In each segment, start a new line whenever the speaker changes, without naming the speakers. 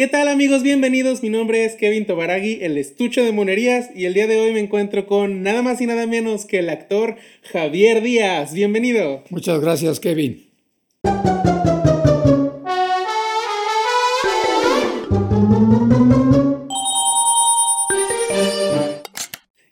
¿Qué tal amigos? Bienvenidos. Mi nombre es Kevin Tobaragui, el estucho de monerías, y el día de hoy me encuentro con nada más y nada menos que el actor Javier Díaz. Bienvenido.
Muchas gracias, Kevin.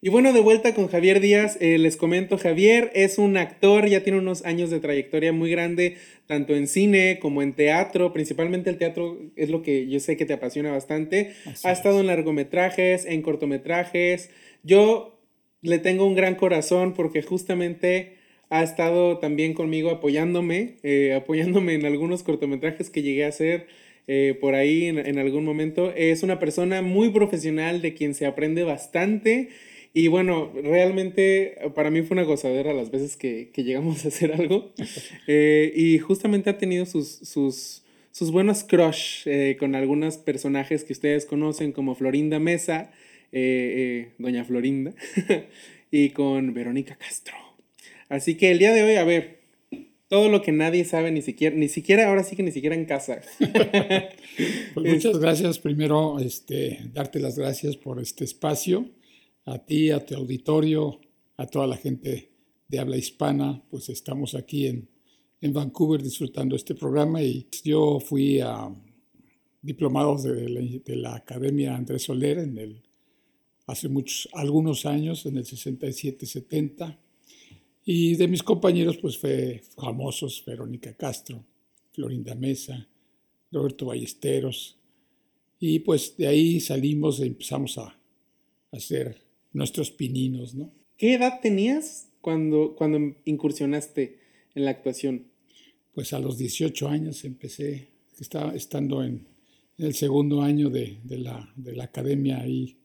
Y bueno, de vuelta con Javier Díaz, eh, les comento, Javier es un actor, ya tiene unos años de trayectoria muy grande, tanto en cine como en teatro, principalmente el teatro es lo que yo sé que te apasiona bastante. ha estado en largometrajes, en cortometrajes. Yo le tengo un gran corazón porque justamente ha estado también conmigo apoyándome, eh, apoyándome en algunos cortometrajes que llegué a hacer. Eh, por ahí en, en algún momento. Es una persona muy profesional de quien se aprende bastante y bueno, realmente para mí fue una gozadera las veces que, que llegamos a hacer algo. Eh, y justamente ha tenido sus, sus, sus buenos crush eh, con algunos personajes que ustedes conocen, como Florinda Mesa, eh, Doña Florinda, y con Verónica Castro. Así que el día de hoy, a ver, todo lo que nadie sabe, ni siquiera, ni siquiera ahora sí que ni siquiera en casa.
pues muchas gracias. Primero, este, darte las gracias por este espacio a ti, a tu auditorio, a toda la gente de habla hispana, pues estamos aquí en, en Vancouver disfrutando este programa y yo fui a diplomados de la, de la Academia Andrés Soler en el, hace muchos, algunos años, en el 67-70, y de mis compañeros pues fue famosos Verónica Castro, Florinda Mesa, Roberto Ballesteros, y pues de ahí salimos e empezamos a hacer nuestros pininos, ¿no?
¿Qué edad tenías cuando, cuando incursionaste en la actuación?
Pues a los 18 años empecé, estaba estando en, el segundo año de, de, la, de la academia ahí,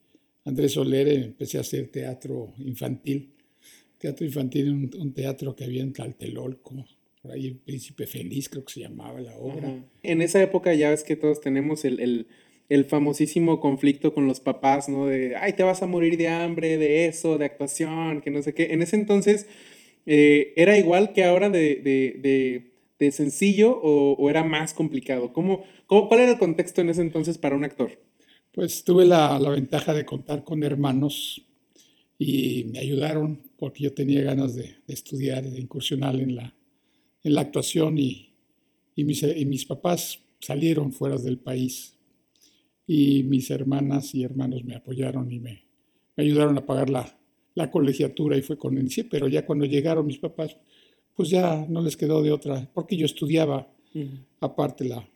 Andrés Solere, empecé a hacer teatro infantil. Teatro infantil, un, un teatro que había en Tlatelolco, por ahí el Príncipe Feliz creo que se llamaba la obra. Ajá.
En esa época ya ves que todos tenemos el, el el famosísimo conflicto con los papás, ¿no? De, ay, te vas a morir de hambre, de eso, de actuación, que no sé qué. En ese entonces, eh, ¿era igual que ahora de, de, de, sencillo o, o, era más complicado? ¿Cómo, ¿Cómo, cuál era el contexto en ese entonces para un actor?
Pues tuve la, la ventaja de contar con hermanos y me ayudaron porque yo tenía ganas de, de estudiar, de incursionar en la, en la actuación y, y, mis, y mis papás salieron fuera del país y mis hermanas y hermanos me apoyaron y me, me ayudaron a pagar la, la, colegiatura y fue con el pero ya cuando llegaron mis papás, pues ya no les quedó de otra, porque yo estudiaba uh -huh. aparte la,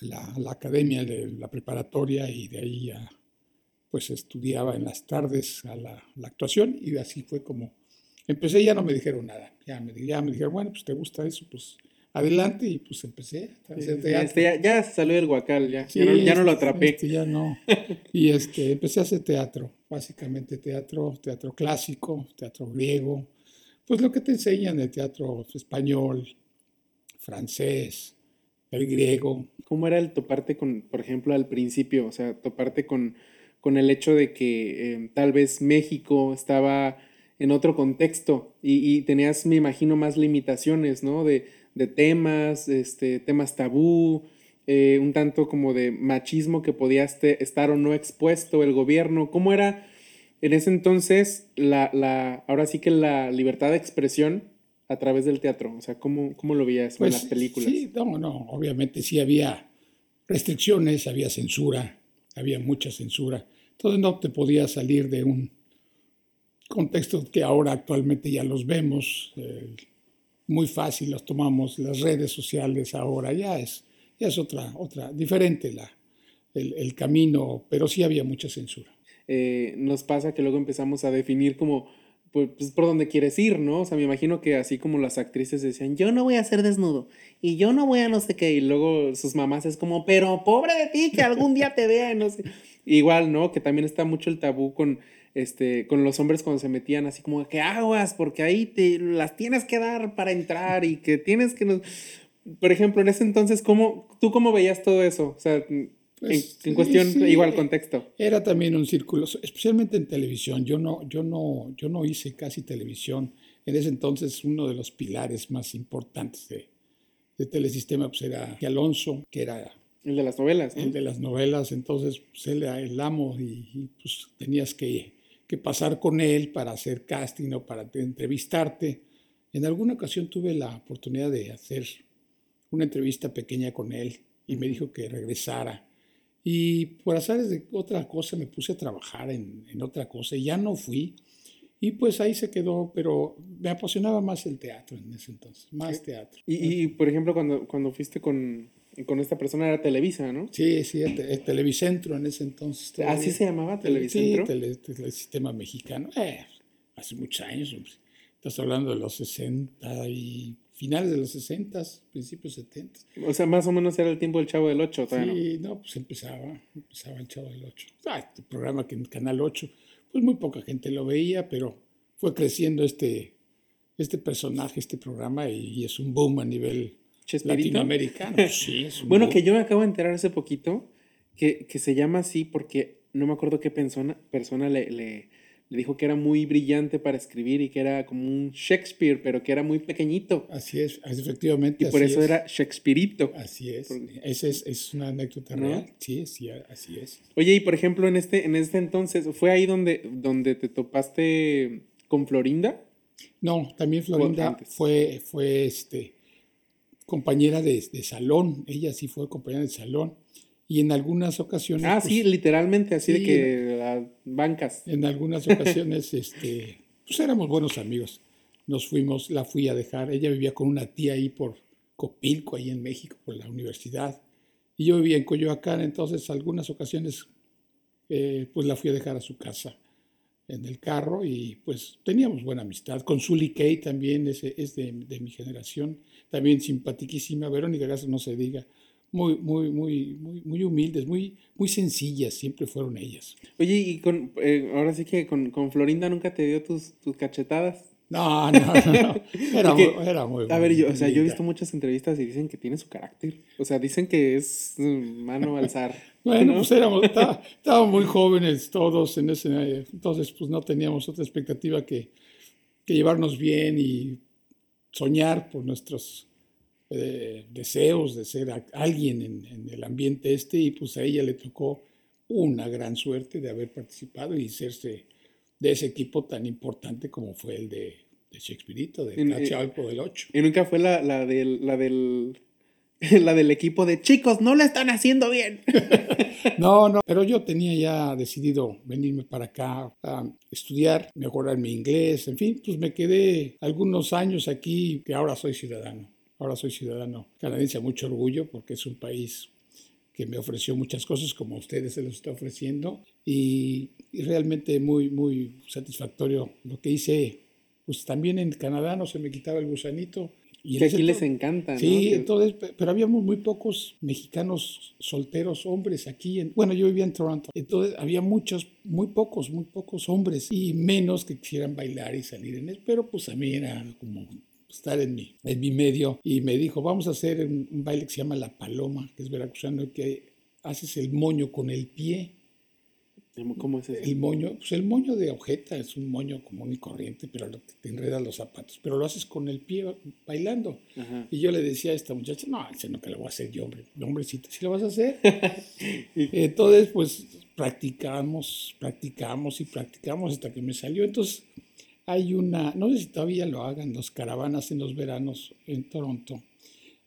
la, la, academia de la preparatoria y de ahí ya pues estudiaba en las tardes a la, la, actuación y así fue como empecé, ya no me dijeron nada, ya me, ya me dijeron, bueno, pues te gusta eso, pues adelante y pues empecé a hacer
teatro. Este, ya, ya, salió el guacal, ya, sí, ya, no, ya no, lo atrapé.
Este, ya no. Y este, empecé a hacer teatro, básicamente teatro, teatro clásico, teatro griego, pues lo que te enseñan el teatro español, francés, el griego.
¿Cómo era el toparte con, por ejemplo, al principio? O sea, toparte con, con el hecho de que eh, tal vez México estaba en otro contexto y, y, tenías, me imagino, más limitaciones, ¿no? De, de temas, este, temas tabú, eh, un tanto como de machismo que podía este, estar o no expuesto el gobierno. ¿Cómo era en ese entonces la, la, ahora sí que la libertad de expresión a través del teatro? O sea, ¿cómo, cómo lo veías pues, en las películas?
Sí, no, no, obviamente sí había restricciones, había censura, había mucha censura. Entonces no te podías salir de un contexto que ahora actualmente ya los vemos. Eh, muy fácil las tomamos, las redes sociales ahora ya es, ya es otra, otra, diferente la, el, camino, pero sí había mucha censura.
Eh, nos pasa que luego empezamos a definir como, pues, pues, por dónde quieres ir, ¿no? O sea, me imagino que así como las actrices decían, yo no voy a ser desnudo y yo no voy a no sé qué, y luego sus mamás es como, pero pobre de ti, que algún día te vea, no sé. Igual, ¿no? Que también está mucho el tabú con este, con los hombres cuando se metían así como que aguas, porque ahí te las tienes que dar para entrar y que tienes que... No... Por ejemplo, en ese entonces, ¿cómo, ¿tú cómo veías todo eso? O sea, pues, en, en, cuestión, sí, igual contexto.
Era también un círculo, especialmente en televisión. Yo no, yo no, yo no hice casi televisión. En ese entonces uno de los pilares más importantes de, de Telesistema pues era Alonso, que era
El de las novelas.
El de las novelas, entonces pues, él era el amo y, pues tenías que, que, pasar con él para hacer casting o para entrevistarte. En alguna ocasión tuve la oportunidad de hacer una entrevista pequeña con él y me dijo que regresara. Y por azares de otra cosa me puse a trabajar en, en otra cosa y ya no fui. Y pues ahí se quedó, pero me apasionaba más el teatro en ese entonces, más teatro.
Y, y por ejemplo, cuando, cuando fuiste con, con esta persona era Televisa, ¿no?
Sí, sí, el, Televicentro en ese entonces.
¿Así se llamaba Televicentro?
Sí, el sistema mexicano. Eh, hace muchos años, hombre. Estás hablando de los 60 y finales de los 60, principios 70.
O sea, más o menos era el tiempo del Chavo del 8,
Sí, no? pues empezaba, empezaba el Chavo del 8. Ah, este programa que en Canal 8, pues muy poca gente lo veía, pero fue creciendo este, este personaje, este programa, y es un boom a nivel latinoamericano. sí,
bueno, que yo me acabo de enterar hace poquito que, que, se llama así porque no me acuerdo qué persona, persona le, le, le, dijo que era muy brillante para escribir y que era como un Shakespeare, pero que era muy pequeñito.
Así es, efectivamente.
Y por eso era Shakespeareito.
Así es. Esa es, es, una anécdota real. Sí, sí, así es.
Oye, y por ejemplo, en este, en este entonces, ¿fue ahí donde, donde te topaste con Florinda?
No, también Florinda fue, fue este compañera de, de, salón, ella sí fue compañera de salón, y en algunas ocasiones...
Ah, sí, pues, literalmente, así de que las bancas.
En algunas ocasiones, este, pues éramos buenos amigos. Nos fuimos, la fui a dejar, ella vivía con una tía ahí por Copilco, ahí en México, por la universidad, y yo vivía en Coyoacán, entonces algunas ocasiones, eh, pues la fui a dejar a su casa en el carro y pues teníamos buena amistad. Con Sully Kay también es, es de, de, mi generación, también simpaticísima. Verónica Gaza no se diga, muy, muy, muy, muy, muy humildes, muy, muy sencillas, siempre fueron ellas.
Oye, y con, eh, ahora sí que con, con, Florinda nunca te dio tus, tus cachetadas.
No, no, no. Era, muy, era muy
A ver, yo, o sea, yo he visto muchas entrevistas y dicen que tiene su carácter. O sea, dicen que es mano alzar.
bueno, pues éramos, estábamos muy jóvenes todos en ese, entonces pues no teníamos otra expectativa que, que llevarnos bien y soñar por nuestros eh, deseos de ser alguien en, en, el ambiente este y pues a ella le tocó una gran suerte de haber participado y serse de ese equipo tan importante como fue el de, de Shakespeareito, de Nacho del 8.
Y nunca fue la, la, del, la, del, la del equipo de chicos, no le están haciendo bien.
no, no, pero yo tenía ya decidido venirme para acá a estudiar, mejorar mi inglés, en fin, pues me quedé algunos años aquí, que ahora soy ciudadano. Ahora soy ciudadano canadiense mucho orgullo porque es un país que me ofreció muchas cosas como a ustedes se los está ofreciendo y, realmente muy, muy satisfactorio lo que hice. Pues también en Canadá no se me quitaba el gusanito.
Y que aquí les encanta,
Sí, entonces, pero habíamos muy pocos mexicanos solteros, hombres aquí. En, bueno, yo vivía en Toronto. Entonces había muchos, muy pocos, muy pocos hombres y menos que quisieran bailar y salir en él. Pero pues a mí era como estar en mi, en mi medio y me dijo, vamos a hacer un, un baile que se llama La Paloma, que es veracruzano, que haces el moño con el pie
¿Cómo es eso?
El moño, pues el moño de ojeta es un moño común y corriente, pero te enredas los zapatos, pero lo haces con el pie bailando. Y yo le decía a esta muchacha, no, ese no que lo voy a hacer yo, hombre, hombrecito, si lo vas a hacer. Entonces, pues practicamos, practicamos y practicamos hasta que me salió. Entonces, hay una, no sé si todavía lo hagan, los caravanas en los veranos en Toronto,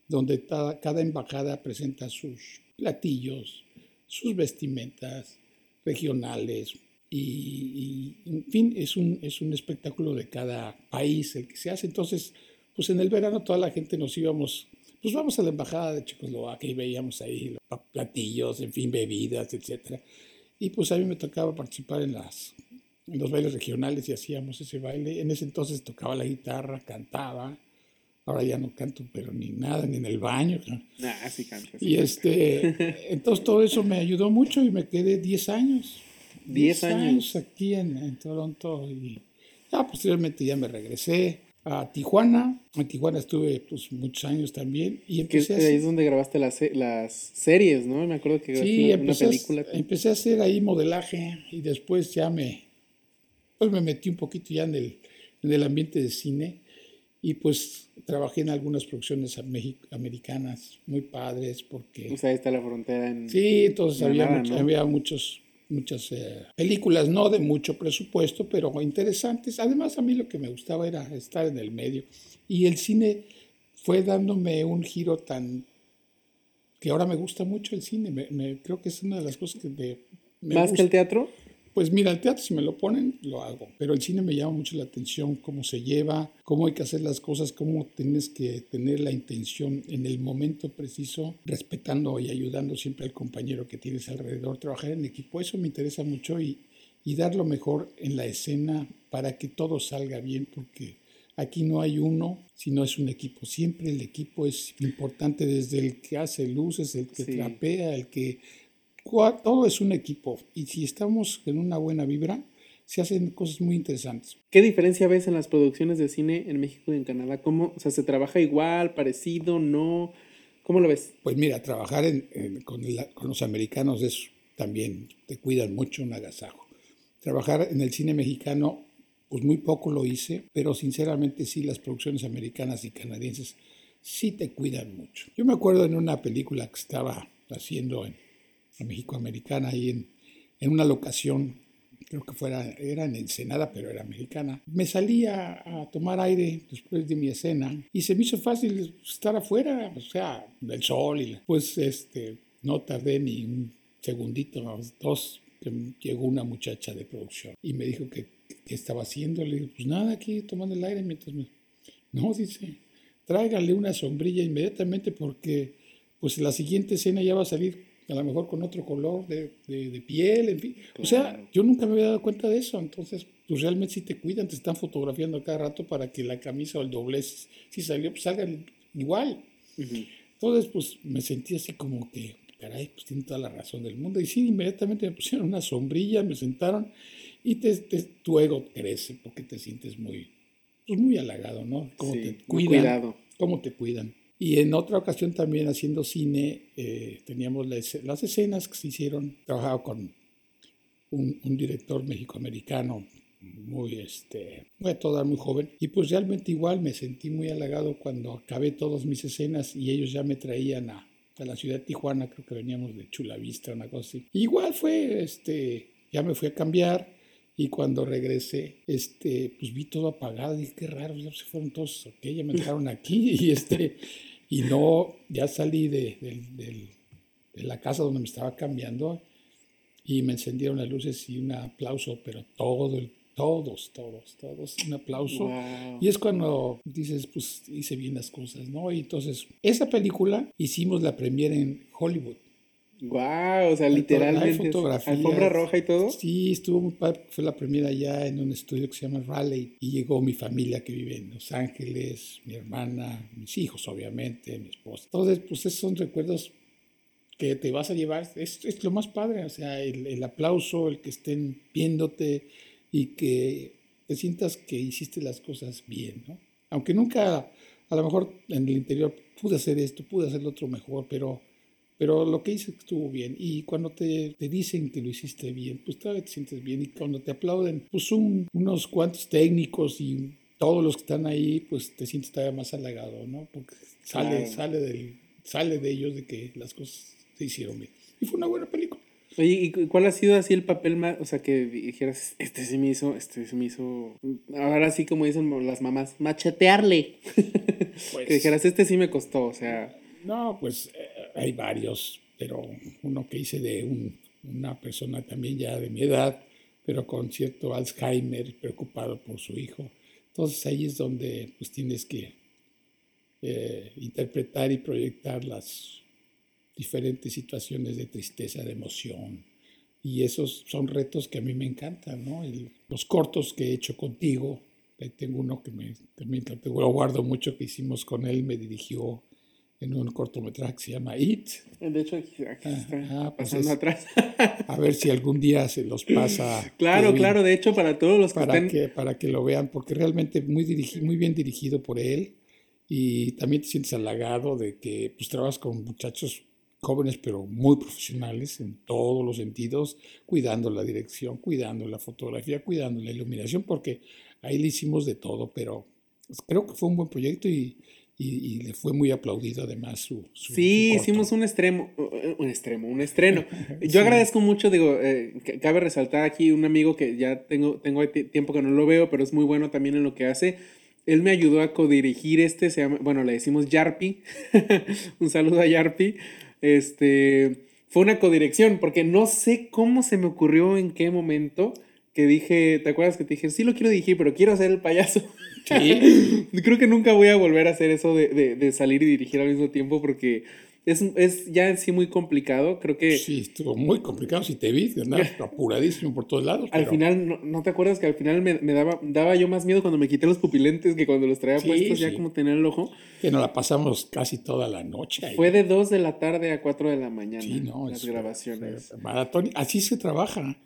donde cada, cada embajada presenta sus platillos, sus vestimentas, regionales y, en fin, es un, es un espectáculo de cada país el que se hace. Entonces, pues en el verano toda la gente nos íbamos, pues vamos a la embajada de Checoslovaquia y veíamos ahí los platillos, en fin, bebidas, etc. Y pues a mí me tocaba participar en, las, en los bailes regionales y hacíamos ese baile. En ese entonces tocaba la guitarra, cantaba. Ahora ya no canto, pero ni nada, ni en el baño.
Ah, sí canto.
y este, entonces todo eso me ayudó mucho y me quedé 10 años.
10 años.
aquí en, en, Toronto y ya posteriormente ya me regresé a Tijuana. En Tijuana estuve pues muchos años también y
empecé ahí es donde grabaste las, las series, ¿no? Me acuerdo que grabaste
sí, una, película. A, empecé a hacer ahí modelaje y después ya me pues me metí un poquito ya en el, en el ambiente de cine Y pues trabajé en algunas producciones americanas muy padres porque...
O sea, ahí está la frontera en...
Sí, entonces había, había muchos, muchas eh, películas, no de mucho presupuesto, pero interesantes. Además, a mí lo que me gustaba era estar en el medio. Y el cine fue dándome un giro tan... que ahora me gusta mucho el cine. Me, creo que es una de las cosas que
me... ¿Más que el teatro?
Pues mira, el teatro si me lo ponen, lo hago, pero el cine me llama mucho la atención, cómo se lleva, cómo hay que hacer las cosas, cómo tienes que tener la intención en el momento preciso, respetando y ayudando siempre al compañero que tienes alrededor, trabajar en equipo, eso me interesa mucho y, y dar lo mejor en la escena para que todo salga bien, porque aquí no hay uno, sino es un equipo. Siempre el equipo es importante, desde el que hace luces, el que trapea, el que todo es un equipo y si estamos en una buena vibra, se hacen cosas muy interesantes.
¿Qué diferencia ves en las producciones de cine en México y en Canadá? ¿Cómo, o sea, ¿se trabaja igual, parecido, no? ¿Cómo lo ves?
Pues mira, trabajar con, los americanos es también, te cuidan mucho un agasajo. Trabajar en el cine mexicano, pues muy poco lo hice, pero sinceramente sí, las producciones americanas y canadienses sí te cuidan mucho. Yo me acuerdo en una película que estaba haciendo en México-Americana, ahí en, en, una locación, creo que fuera, era en Ensenada, pero era mexicana. Me salí a, tomar aire después de mi escena y se me hizo fácil estar afuera, o sea, del sol y pues este, no tardé ni un segundito, dos, que llegó una muchacha de producción y me dijo que, que estaba haciendo. Le dije, pues nada, aquí tomando el aire mientras me... No, dice, tráigale una sombrilla inmediatamente porque pues la siguiente escena ya va a salir a lo mejor con otro color de, de, piel, en fin. O sea, yo nunca me había dado cuenta de eso. Entonces, pues realmente si te cuidan, te están fotografiando cada rato para que la camisa o el doblez, si salió, pues salgan igual. Entonces, pues me sentí así como que, caray, pues tiene toda la razón del mundo. Y sí, inmediatamente me pusieron una sombrilla, me sentaron y te, tu ego crece porque te sientes muy, pues muy halagado, ¿no? Cómo te cuidan. Cuidado. Cómo te cuidan. Y en otra ocasión también haciendo cine, eh, teníamos las escenas que se hicieron, trabajaba con un, un director mexicoamericano muy, este, muy toda muy joven. Y pues realmente igual me sentí muy halagado cuando acabé todas mis escenas y ellos ya me traían a, a la ciudad de Tijuana, creo que veníamos de Chula Vista, una cosa así. igual fue, este, ya me fui a cambiar y cuando regresé, este, pues vi todo apagado y dije, qué raro, ya se fueron todos, ok, ya me dejaron aquí y este... Y no, ya salí de, la casa donde me estaba cambiando y me encendieron las luces y un aplauso, pero todo, todos, todos, todos, un aplauso. Y es cuando dices, pues hice bien las cosas, ¿no? Y entonces, esa película hicimos la premiere en Hollywood.
Wow, o sea, literalmente. Alfombra roja y todo.
Sí, estuvo muy padre. Fue la primera ya en un estudio que se llama Raleigh y llegó mi familia que vive en Los Ángeles, mi hermana, mis hijos, obviamente, mi esposa. Entonces, pues esos son recuerdos que te vas a llevar. Es, es lo más padre, o sea, el, el aplauso, el que estén viéndote y que te sientas que hiciste las cosas bien, ¿no? Aunque nunca, a lo mejor en el interior pude hacer esto, pude hacer lo otro mejor, pero pero lo que hice estuvo bien. Y cuando te, te, dicen que lo hiciste bien, pues todavía te sientes bien. Y cuando te aplauden, pues son unos cuantos técnicos y todos los que están ahí, pues te sientes todavía más halagado, ¿no? Porque sale, sale, del, sale de ellos de que las cosas se hicieron bien. Y fue una buena película.
Oye, ¿y cuál ha sido así el papel más, o sea, que dijeras, este se me hizo, este se me hizo, ahora sí como dicen las mamás, machetearle? Pues que dijeras, este sí me costó, o sea...
No, pues eh, hay varios, pero uno que hice de una persona también ya de mi edad, pero con cierto Alzheimer, preocupado por su hijo. Entonces ahí es donde pues tienes que eh, interpretar y proyectar las diferentes situaciones de tristeza, de emoción. Y esos son retos que a mí me encantan, ¿no? los cortos que he hecho contigo, tengo uno que me, también lo guardo mucho que hicimos con él, me dirigió en un cortometraje que se llama It.
De hecho, aquí, está pues pasando atrás.
a ver si algún día se los pasa.
Claro, claro, de hecho, para todos los
que para Que, para que lo vean, porque realmente muy, muy bien dirigido por él y también te sientes halagado de que pues, trabajas con muchachos jóvenes pero muy profesionales en todos los sentidos, cuidando la dirección, cuidando la fotografía, cuidando la iluminación, porque ahí le hicimos de todo, pero creo que fue un buen proyecto y, y, le fue muy aplaudido además su...
sí, hicimos un extremo, un extremo, un estreno. Yo agradezco mucho, digo, eh, cabe resaltar aquí un amigo que ya tengo, tengo tiempo que no lo veo, pero es muy bueno también en lo que hace. Él me ayudó a codirigir este, se llama, bueno, le decimos Yarpi. un saludo a Yarpi. Este, fue una codirección, porque no sé cómo se me ocurrió en qué momento que dije, ¿te acuerdas que te dije, sí lo quiero dirigir, pero quiero ser el payaso? Creo que nunca voy a volver a hacer eso de, de, salir y dirigir al mismo tiempo porque es, es, ya en sí muy complicado. Creo que.
Sí, estuvo muy complicado. Si te vi, andabas apuradísimo por todos lados.
Al final, no, no, te acuerdas que al final me, me, daba, daba yo más miedo cuando me quité los pupilentes que cuando los traía puestos ya como tenía el ojo?
Que nos la pasamos casi toda la noche.
Fue de 2 de la tarde a 4 de la mañana. Sí, no, las grabaciones.
Maratón. Así se trabaja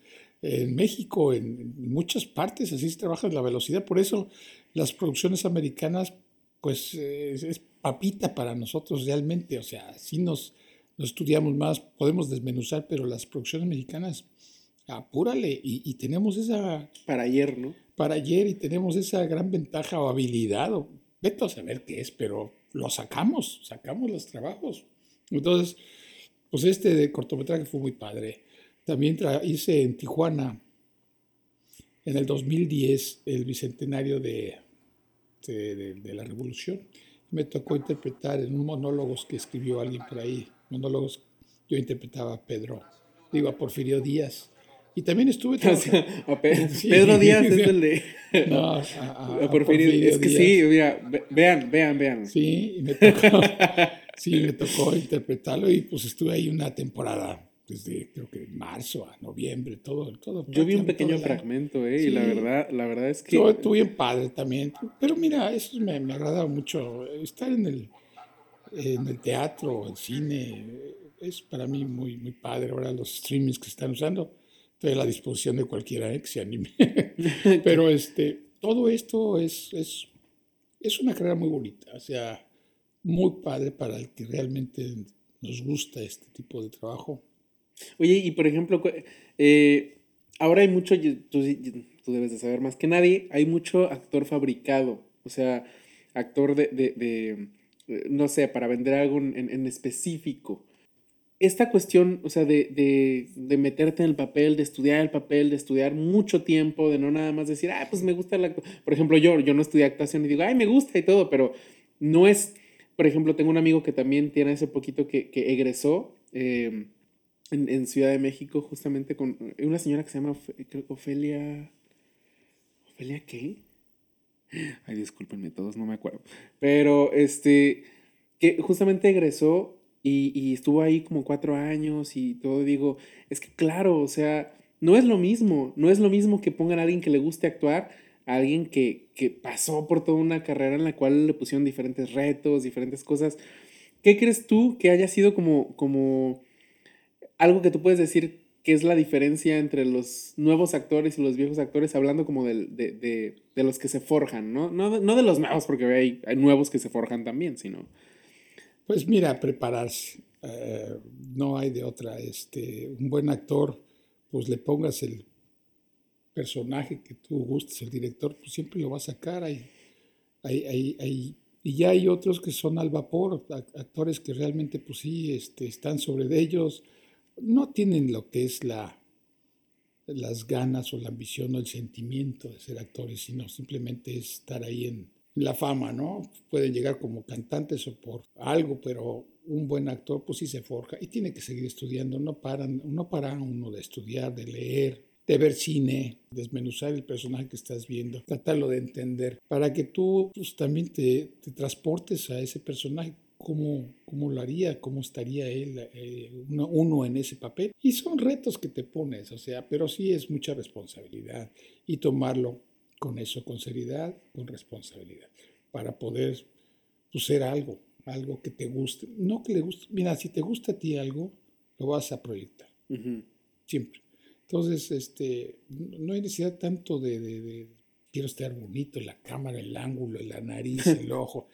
en México, en muchas partes, así se trabaja la velocidad. Por eso las producciones americanas, pues es, papita para nosotros realmente. O sea, sí nos, estudiamos más, podemos desmenuzar, pero las producciones mexicanas, apúrale. Y, tenemos esa...
Para ayer, ¿no?
Para ayer y tenemos esa gran ventaja o habilidad, o vete a saber qué es, pero lo sacamos, sacamos los trabajos. Entonces, pues este de cortometraje fue muy padre. También hice en Tijuana, en el 2010, el bicentenario de, de, la Revolución. Me tocó interpretar en un monólogos que escribió alguien por ahí, monólogos, yo interpretaba a Pedro, digo a Porfirio Díaz. Y también estuve...
a Pedro Díaz es el de... No, a, Porfirio, Díaz. Es que sí, mira, vean, vean, vean.
Sí, me tocó, sí, me tocó interpretarlo y pues estuve ahí una temporada desde creo que marzo a noviembre, todo, todo.
Yo vi un pequeño fragmento, eh, y la verdad, la verdad es que.
Yo estuve bien padre también, pero mira, eso me, me agrada mucho. Estar en el, en el teatro, el cine, es para mí muy, muy padre. Ahora los streamings que están usando, estoy a la disposición de cualquiera eh, que se anime. pero este, todo esto es, es, es una carrera muy bonita, o sea, muy padre para el que realmente nos gusta este tipo de trabajo
Oye, y por ejemplo, eh, ahora hay mucho, tú, tú, debes de saber más que nadie, hay mucho actor fabricado, o sea, actor de, de, de eh, no sé, para vender algo en, en, específico. Esta cuestión, o sea, de, de, de, meterte en el papel, de estudiar el papel, de estudiar mucho tiempo, de no nada más decir, ah, pues me gusta la... Por ejemplo, yo, yo no estudié actuación y digo, ay, me gusta y todo, pero no es... Por ejemplo, tengo un amigo que también tiene ese poquito que, que egresó. Eh, en, Ciudad de México, justamente con una señora que se llama Ofelia. ¿Ofelia qué? Ay, discúlpenme todos, no me acuerdo. Pero este, que justamente egresó y, y, estuvo ahí como cuatro años y todo. Digo, es que claro, o sea, no es lo mismo. No es lo mismo que pongan a alguien que le guste actuar a alguien que, que pasó por toda una carrera en la cual le pusieron diferentes retos, diferentes cosas. ¿Qué crees tú que haya sido como, como algo que tú puedes decir que es la diferencia entre los nuevos actores y los viejos actores, hablando como de, de, de, los que se forjan, ¿no? No, no de los nuevos, porque hay, hay, nuevos que se forjan también, sino...
Pues mira, prepararse. Eh, no hay de otra. Este, un buen actor, pues le pongas el personaje que tú gustes, el director, pues siempre lo va a sacar. Hay, hay, hay, y ya hay otros que son al vapor, actores que realmente, pues sí, este, están sobre de ellos, no tienen lo que es la, las ganas o la ambición o el sentimiento de ser actores, sino simplemente es estar ahí en, la fama, ¿no? Pueden llegar como cantantes o por algo, pero un buen actor pues sí se forja y tiene que seguir estudiando, no paran, no para uno de estudiar, de leer, de ver cine, desmenuzar el personaje que estás viendo, tratarlo de entender, para que tú pues, también te, te transportes a ese personaje cómo, cómo lo haría, cómo estaría él, eh, uno, en ese papel. Y son retos que te pones, o sea, pero sí es mucha responsabilidad y tomarlo con eso, con seriedad, con responsabilidad, para poder pues, ser algo, algo que te guste. No que le guste, mira, si te gusta a ti algo, lo vas a proyectar, siempre. Entonces, este, no hay necesidad tanto de, de, de quiero estar bonito, la cámara, el ángulo, la nariz, el ojo.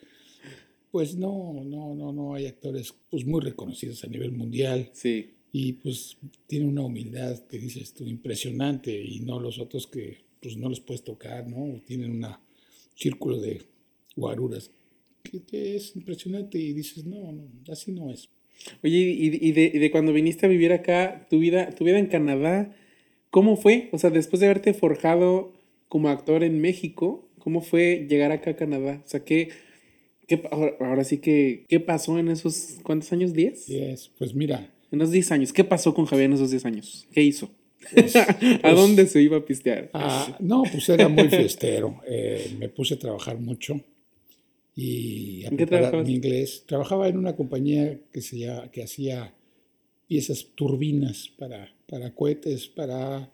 Pues no, no, no, no hay actores pues muy reconocidos a nivel mundial.
Sí.
Y pues tiene una humildad que dices tú impresionante y no los otros que pues no les puedes tocar, ¿no? Tienen un círculo de guaruras, que, es impresionante y dices, no, no, así no es.
Oye, y, de, y, de, cuando viniste a vivir acá, tu vida, tu vida en Canadá, ¿cómo fue? O sea, después de haberte forjado como actor en México, ¿cómo fue llegar acá a Canadá? O sea, ¿qué, qué ahora, sí que, ¿qué pasó en esos, ¿cuántos años? ¿10?
10, pues mira.
En los 10 años, ¿qué pasó con Javier en esos 10 años? ¿Qué hizo? Pues, ¿A pues, dónde se iba a pistear?
Ah, no, pues era muy fiestero. Eh, me puse a trabajar mucho y a
¿En preparar
mi inglés. Trabajaba en una compañía que, se que hacía piezas turbinas para, para cohetes, para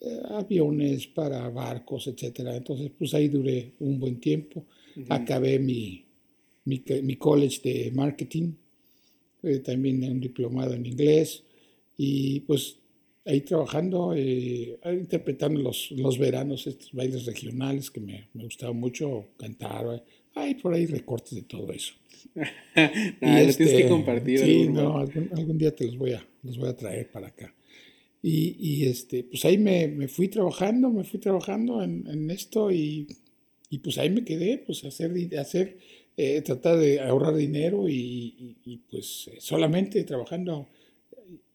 eh, aviones, para barcos, etc. Entonces, pues ahí duré un buen tiempo. Acabé mi, mi, mi, college de marketing, eh, también un diplomado en inglés y pues ahí trabajando, eh, interpretando los, los veranos, estos bailes regionales que me, me gustaba mucho cantar. Hay por ahí recortes de todo eso.
nah, y tienes que este, compartir.
Sí, no, algún, día te los voy a, los voy a traer para acá. Y, y este, pues ahí me, me, fui trabajando, me fui trabajando en, en esto y, y, pues ahí me quedé, pues hacer, hacer eh, tratar de ahorrar dinero y, y pues solamente trabajando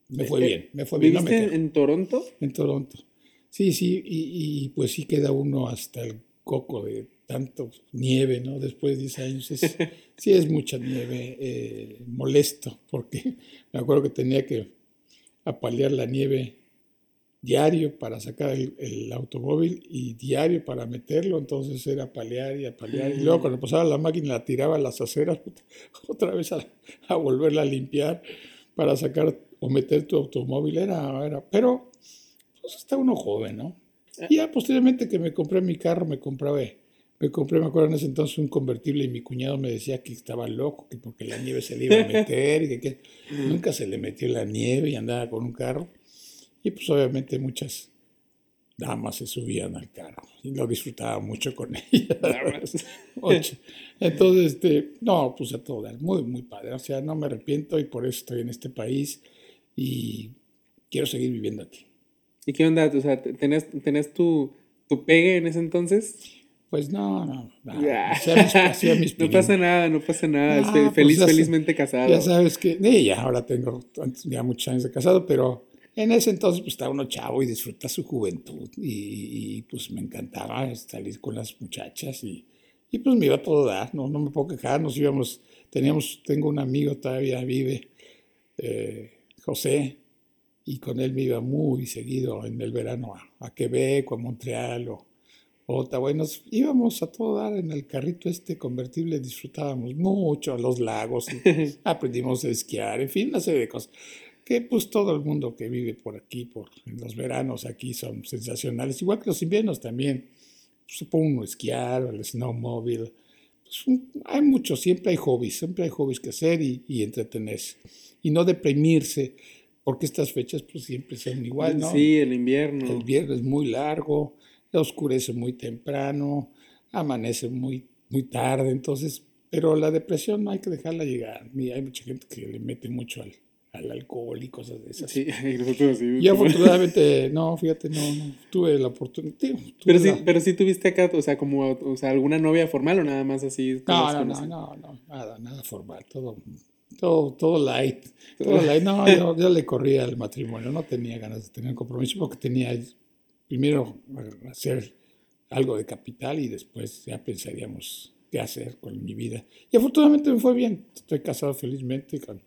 me fue bien, me fue bien.
¿Viviste en Toronto?
En Toronto. Sí, sí, y, pues sí queda uno hasta el coco de tanto nieve, ¿no? Después de 10 años. sí es mucha nieve, eh, molesto, porque me acuerdo que tenía que apalear la nieve diario para sacar el, automóvil y diario para meterlo, entonces era apalear y apalear. Y luego cuando pasaba la máquina la tiraba a las aceras, otra vez a, a volverla a limpiar para sacar o meter tu automóvil, era, era, pero pues está uno joven, ¿no? Eh. Y ya posteriormente que me compré mi carro, me compré, me compré, me acuerdo en ese entonces un convertible y mi cuñado me decía que estaba loco, que porque la nieve se le iba a meter y que, mm. nunca se le metió la nieve y andaba con un carro. Y pues obviamente muchas damas se subían al carro y lo disfrutaba mucho con ellas. Entonces, este, no, pues a todo muy, muy padre. O sea, no me arrepiento y por eso estoy en este país y quiero seguir viviendo aquí.
¿Y qué onda? O sea, ¿tenés, tu, tu pegue en ese entonces?
Pues no, no. no,
no pasa nada, no pasa nada. Pues feliz, felizmente casado.
Ya sabes que, ya ahora tengo ya muchos años de casado, pero en ese entonces pues estaba uno chavo y disfruta su juventud y, pues me encantaba salir con las muchachas y, y, pues me iba a todo dar, no, no me puedo quejar, nos íbamos, teníamos, tengo un amigo todavía vive, eh, José, y con él me iba muy seguido en el verano a, a Quebec o a Montreal o, Ottawa. Y nos íbamos a todo dar en el carrito este convertible, disfrutábamos mucho los lagos, aprendimos a esquiar, en fin, una serie de cosas. Que pues todo el mundo que vive por aquí, por los veranos aquí son sensacionales, igual que los inviernos también. Supongo uno esquiar, el snowmobile. Pues, hay mucho, siempre hay hobbies, siempre hay hobbies que hacer y, y entretenerse y no deprimirse, porque estas fechas pues siempre son igual, ¿no?
Sí, el invierno.
El invierno es muy largo, oscurece muy temprano, amanece muy, muy tarde, entonces, pero la depresión no hay que dejarla llegar. Hay mucha gente que le mete mucho al, al alcohol y cosas de esas.
Sí, nosotros sí.
Y afortunadamente, no, fíjate, no, no tuve la oportunidad.
pero, sí, pero sí tuviste acá, o sea, como, o sea, alguna novia formal o nada más así.
No, no, no, no, no, nada, nada formal, todo todo, todo light. Todo light. No, yo, yo, le corría al matrimonio, no tenía ganas de tener un compromiso porque tenía primero hacer algo de capital y después ya pensaríamos qué hacer con mi vida. Y afortunadamente me fue bien. Estoy casado felizmente con,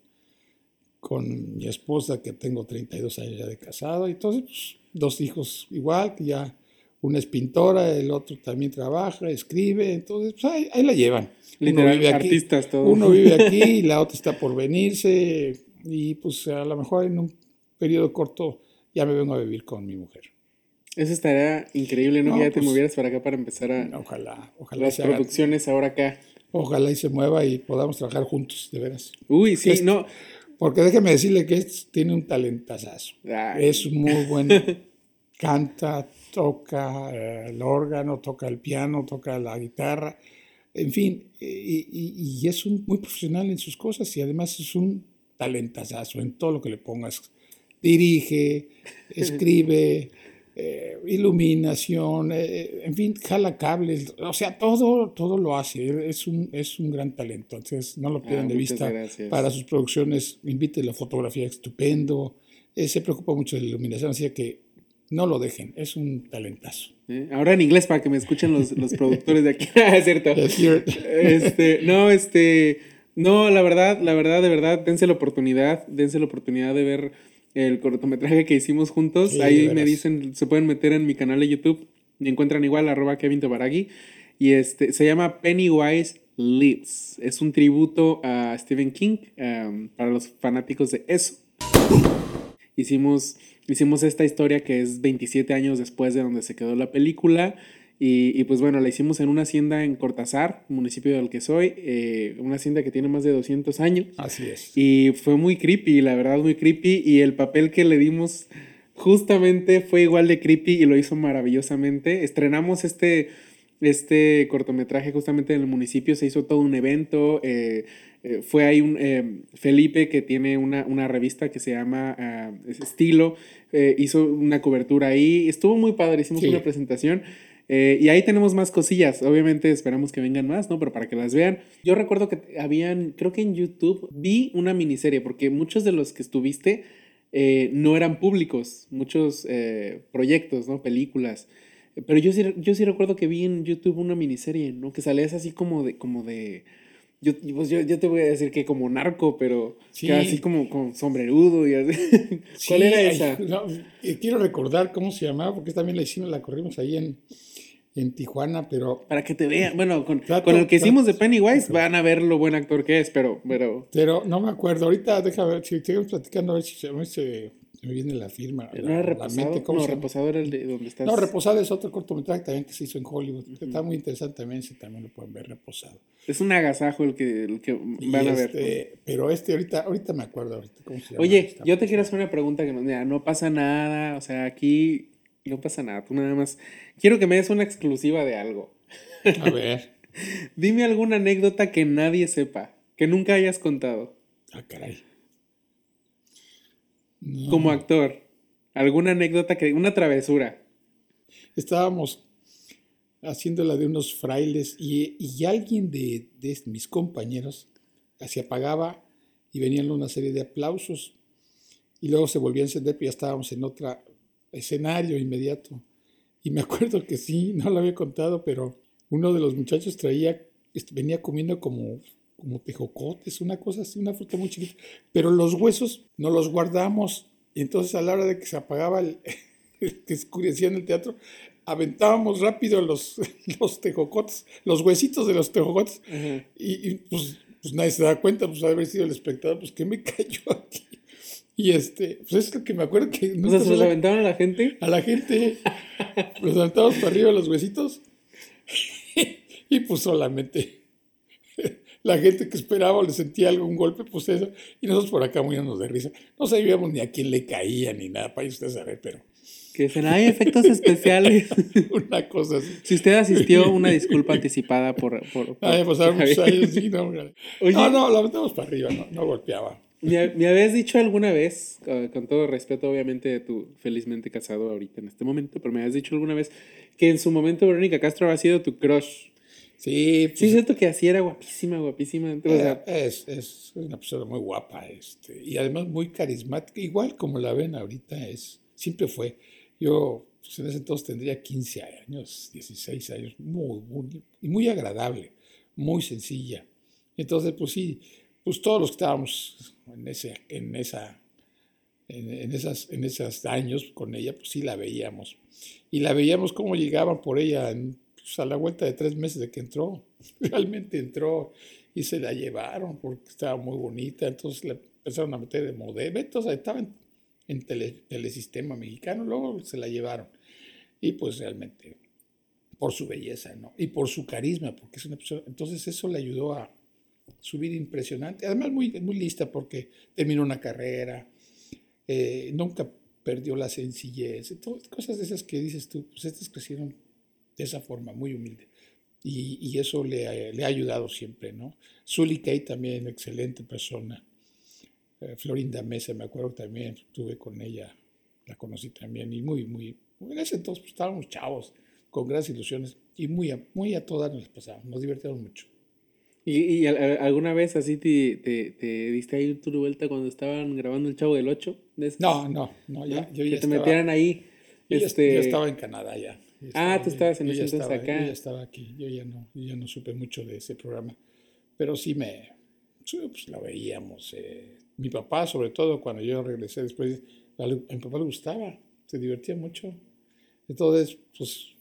con mi esposa, que tengo 32 años ya de casado, y entonces pues, dos hijos igual, que ya una es pintora, el otro también trabaja, escribe, entonces pues, ahí, ahí la llevan.
Uno vive aquí, artistas todos.
Uno vive aquí y la otra está por venirse y pues a lo mejor en un periodo corto ya me vengo a vivir con mi mujer.
Eso estaría increíble, ¿no? que ya te pues, movieras para acá para empezar a...
Ojalá, ojalá.
Las producciones ahora acá.
Ojalá y se mueva y podamos trabajar juntos, de veras.
Uy, sí, no.
Porque déjeme decirle que tiene un talentazazo. Es muy bueno. Canta, toca eh, el órgano, toca el piano, toca la guitarra en fin, y, es un, muy profesional en sus cosas y además es un talentazo en todo lo que le pongas. Dirige, escribe, eh, iluminación, eh, en fin, jala cables, o sea, todo, todo lo hace. Es un, es un gran talento. Entonces, no lo pierdan
Ah,
de vista.
gracias.
Para sus producciones, invite la fotografía estupendo. Eh, se preocupa mucho de la iluminación, así que no lo dejen. Es un talentazo.
Ahora en inglés para que me escuchen los, los productores de aquí. es cierto. Este, no, este, no, la verdad, la verdad, de verdad, dense la oportunidad, dense la oportunidad de ver el cortometraje que hicimos juntos.
Sí,
Ahí me dicen, se pueden meter en mi canal de YouTube y encuentran igual arroba Kevin Tobaragui. Y este, se llama Pennywise Lives. Es un tributo a Stephen King um, para los fanáticos de eso. Hicimos, hicimos esta historia que es 27 años después de donde se quedó la película. Y, y pues bueno, la hicimos en una hacienda en Cortázar, municipio del que soy, eh, una hacienda que tiene más de 200 años.
Así es.
Y fue muy creepy, la verdad, muy creepy. Y el papel que le dimos justamente fue igual de creepy y lo hizo maravillosamente. Estrenamos este, este cortometraje justamente en el municipio, se hizo todo un evento. eh, eh, fue ahí un eh, Felipe que tiene una, una revista que se llama ah, Estilo, hizo una cobertura ahí. Estuvo muy padre, hicimos
Sí.
una presentación. Eh, y ahí tenemos más cosillas. Obviamente esperamos que vengan más, ¿no? Pero para que las vean. Yo recuerdo que habían, creo que en YouTube vi una miniserie, porque muchos de los que estuviste eh, no eran públicos, muchos eh, proyectos, ¿no? Películas. Pero yo sí, yo sí recuerdo que vi en YouTube una miniserie, ¿no? Que salías así como de, como de. Yo, pues yo, yo te voy a decir que como narco, pero
Sí.
que así como con sombrerudo y así. ¿Cuál era
ay,
esa?
no, eh, quiero recordar cómo se llamaba, porque también la hicimos, la corrimos ahí en, en Tijuana, pero,
Para que te vean. Bueno, con,
Trato-
con el que hicimos de Pennywise van a ver lo buen actor que es, pero, pero
pero no me acuerdo. Ahorita déjame ver, si seguimos platicando, a ver si se, a ver si se me viene la firma.
¿no era reposado?
mente, ¿cómo
no,
se llama?
reposado era el de donde estás.
No, Reposado es otro cortometraje también que se hizo en Hollywood. Está muy interesante también, si también lo pueden ver, Reposado.
Es un agasajo el que, el que
Y
van a ver.
este, Pero este ahorita, ahorita me acuerdo ahorita cómo se llama.
Oye,
Está
yo te quiero hacer una pregunta que no, mira, no pasa nada, o sea, aquí no pasa nada, tú nada más. Quiero que me des una exclusiva de algo.
A ver.
Dime alguna anécdota que nadie sepa, que nunca hayas contado,
Ah, caray. No.
como actor. Alguna anécdota que, una travesura.
Estábamos haciendo la de unos frailes y, y alguien de, de mis compañeros se apagaba y venían una serie de aplausos y luego se volvía a encender, pero ya estábamos en otro escenario inmediato. Y me acuerdo que sí, no lo había contado, pero uno de los muchachos traía, est- venía comiendo como, como tejocotes, una cosa así, una fruta muy chiquita, pero los huesos no los guardamos. Y entonces a la hora de que se apagaba el, que oscurecía en el teatro, aventábamos rápido los, los tejocotes, los huesitos de los tejocotes, y, y, pues, pues nadie se da cuenta, pues haber sido el espectador, pues que me cayó aquí. Y este, pues es lo que me acuerdo que
O sea, se los aventaron a la gente.
a la gente, los aventamos para arriba los huesitos, y pues solamente la gente que esperaba o le sentía algún golpe, pues eso, y nosotros por acá muriéndonos de risa. No sabíamos ni a quién le caía ni nada, para usted saber, pero
Que dicen, hay efectos especiales.
una cosa así.
si usted asistió, una disculpa anticipada por. por, por-
Ay,
por
años, sí, no.
Oye.
no, no, la aventamos para arriba, no, no golpeaba.
Me, me habías dicho alguna vez, eh, con todo respeto, obviamente, de tu felizmente casado ahorita en este momento, pero me habías dicho alguna vez que en su momento Verónica Castro había sido tu crush.
Sí, pues,
Sí, es cierto que así era guapísima, guapísima. O sea,
Eh, es, es una persona muy guapa este, y además muy carismática, igual como la ven ahorita, es, siempre fue. Yo pues, en ese entonces tendría 15 años, 16 años, muy, muy, y muy agradable, muy sencilla. Entonces, pues sí, pues todos los que estábamos en, ese, en, esa, en, en esas, en esos años con ella, pues sí la veíamos. Y la veíamos cómo llegaban por ella en- pues, a la vuelta de tres meses de que entró. Realmente entró y se la llevaron porque estaba muy bonita. Entonces la empezaron a meter de modelo. Entonces estaba en, en tele- telesistema mexicano, luego se la llevaron. Y pues realmente por su belleza, ¿no? Y por su carisma, porque es una persona. Entonces eso le ayudó a subir impresionante. Además, muy, muy lista porque terminó una carrera, eh, nunca perdió la sencillez, todas cosas de esas que dices tú, pues estas crecieron de esa forma, muy humilde. Y, y eso le, le ha ayudado siempre, ¿no? Sully Kay también, excelente persona. Eh, Florinda Mesa, me acuerdo también, estuve con ella la conocí también y muy, muy, en ese entonces pues, estábamos chavos, con grandes ilusiones y muy a, muy a todas nos pasábamos, nos divertíamos mucho.
¿Y, y alguna vez así te, te, te, diste ahí tu vuelta cuando estaban grabando El Chavo del 8?
no, no, no, ya,
yo ya Que te metieran ahí.
Yo, este... yo, estaba en Canadá ya.
ah, tú estabas en ese entonces acá.
Yo ya estaba aquí, yo ya no, yo ya no supe mucho de ese programa, pero sí me, pues la veíamos. Eh, mi papá, sobre todo, cuando yo regresé después, a mi papá le gustaba, se divertía mucho. Entonces, pues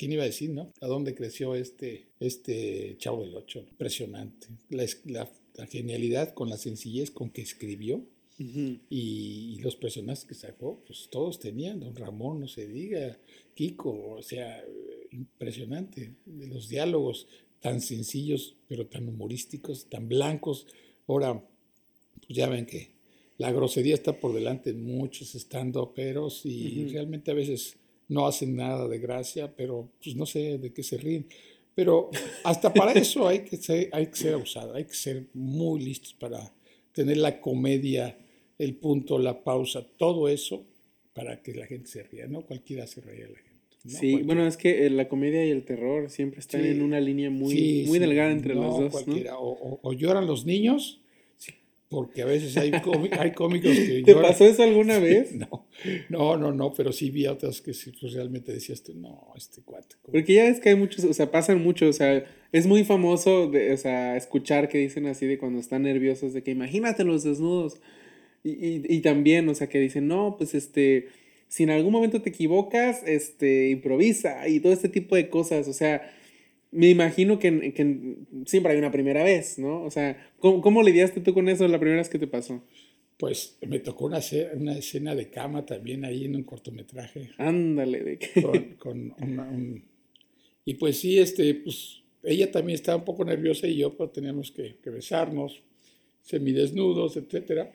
¿quién iba a decir, no? ¿A dónde creció este, este Chavo del Ocho? Impresionante. La, la, genialidad con la sencillez con que escribió y, los personajes que sacó, pues todos tenían. Don Ramón, no se diga, Kiko, o sea, impresionante. Los diálogos tan sencillos, pero tan humorísticos, tan blancos. Ahora, pues ya ven que la grosería está por delante en muchos estando peros y realmente a veces no hacen nada de gracia, pero pues no sé de qué se ríen. Pero hasta para eso hay que ser, hay que ser abusado, hay que ser muy listos para tener la comedia, el punto, la pausa, todo eso para que la gente se ría, ¿no? Cualquiera se ríe a la gente.
Sí, bueno, es que eh, la comedia y el terror siempre están en una línea muy, muy delgada entre los dos. ¿no?
O, o, lloran los niños porque a veces hay, hay cómicos que...
¿Te pasó eso alguna vez?
No, no, no, no, pero sí vi otras que sí, pues realmente decías tú, no, este cuate.
Porque ya ves que hay muchos, o sea, pasan mucho, o sea, es muy famoso, de, o sea, escuchar que dicen así de cuando están nerviosos, de que imagínate los desnudos. Y, y, y también, o sea, que dicen, no, pues este, si en algún momento te equivocas, este, improvisa y todo este tipo de cosas, o sea me imagino que, que, siempre hay una primera vez, ¿no? O sea, ¿cómo, ¿cómo, lidiaste tú con eso la primera vez que te pasó?
Pues me tocó una, una escena de cama también ahí en un cortometraje.
Ándale, de
qué. Con, con una, un... Y pues sí, este, pues ella también estaba un poco nerviosa y yo, pero teníamos que, que besarnos, semidesnudos, etcétera.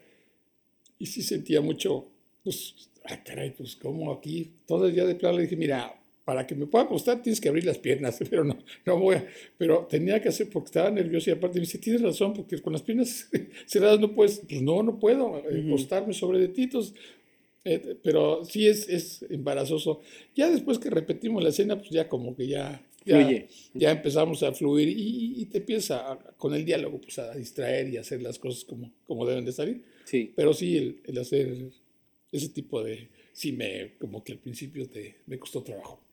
Y sí sentía mucho, pues, ah, caray, pues como aquí, todo el día de plano le dije, mira, para que me pueda acostar tienes que abrir las piernas, pero no, no voy a, pero tenía que hacer porque estaba nervioso y aparte me dice, tienes razón, porque con las piernas cerradas no puedes, pues no, no puedo acostarme sobre de titos, eh, pero sí es, es embarazoso. Ya después que repetimos la escena, pues ya como que ya, ya, ya empezamos a fluir y, te empieza con el diálogo pues a distraer y hacer las cosas como, como deben de salir.
Sí.
Pero sí, el, el hacer ese tipo de, sí me, como que al principio te, me costó trabajo.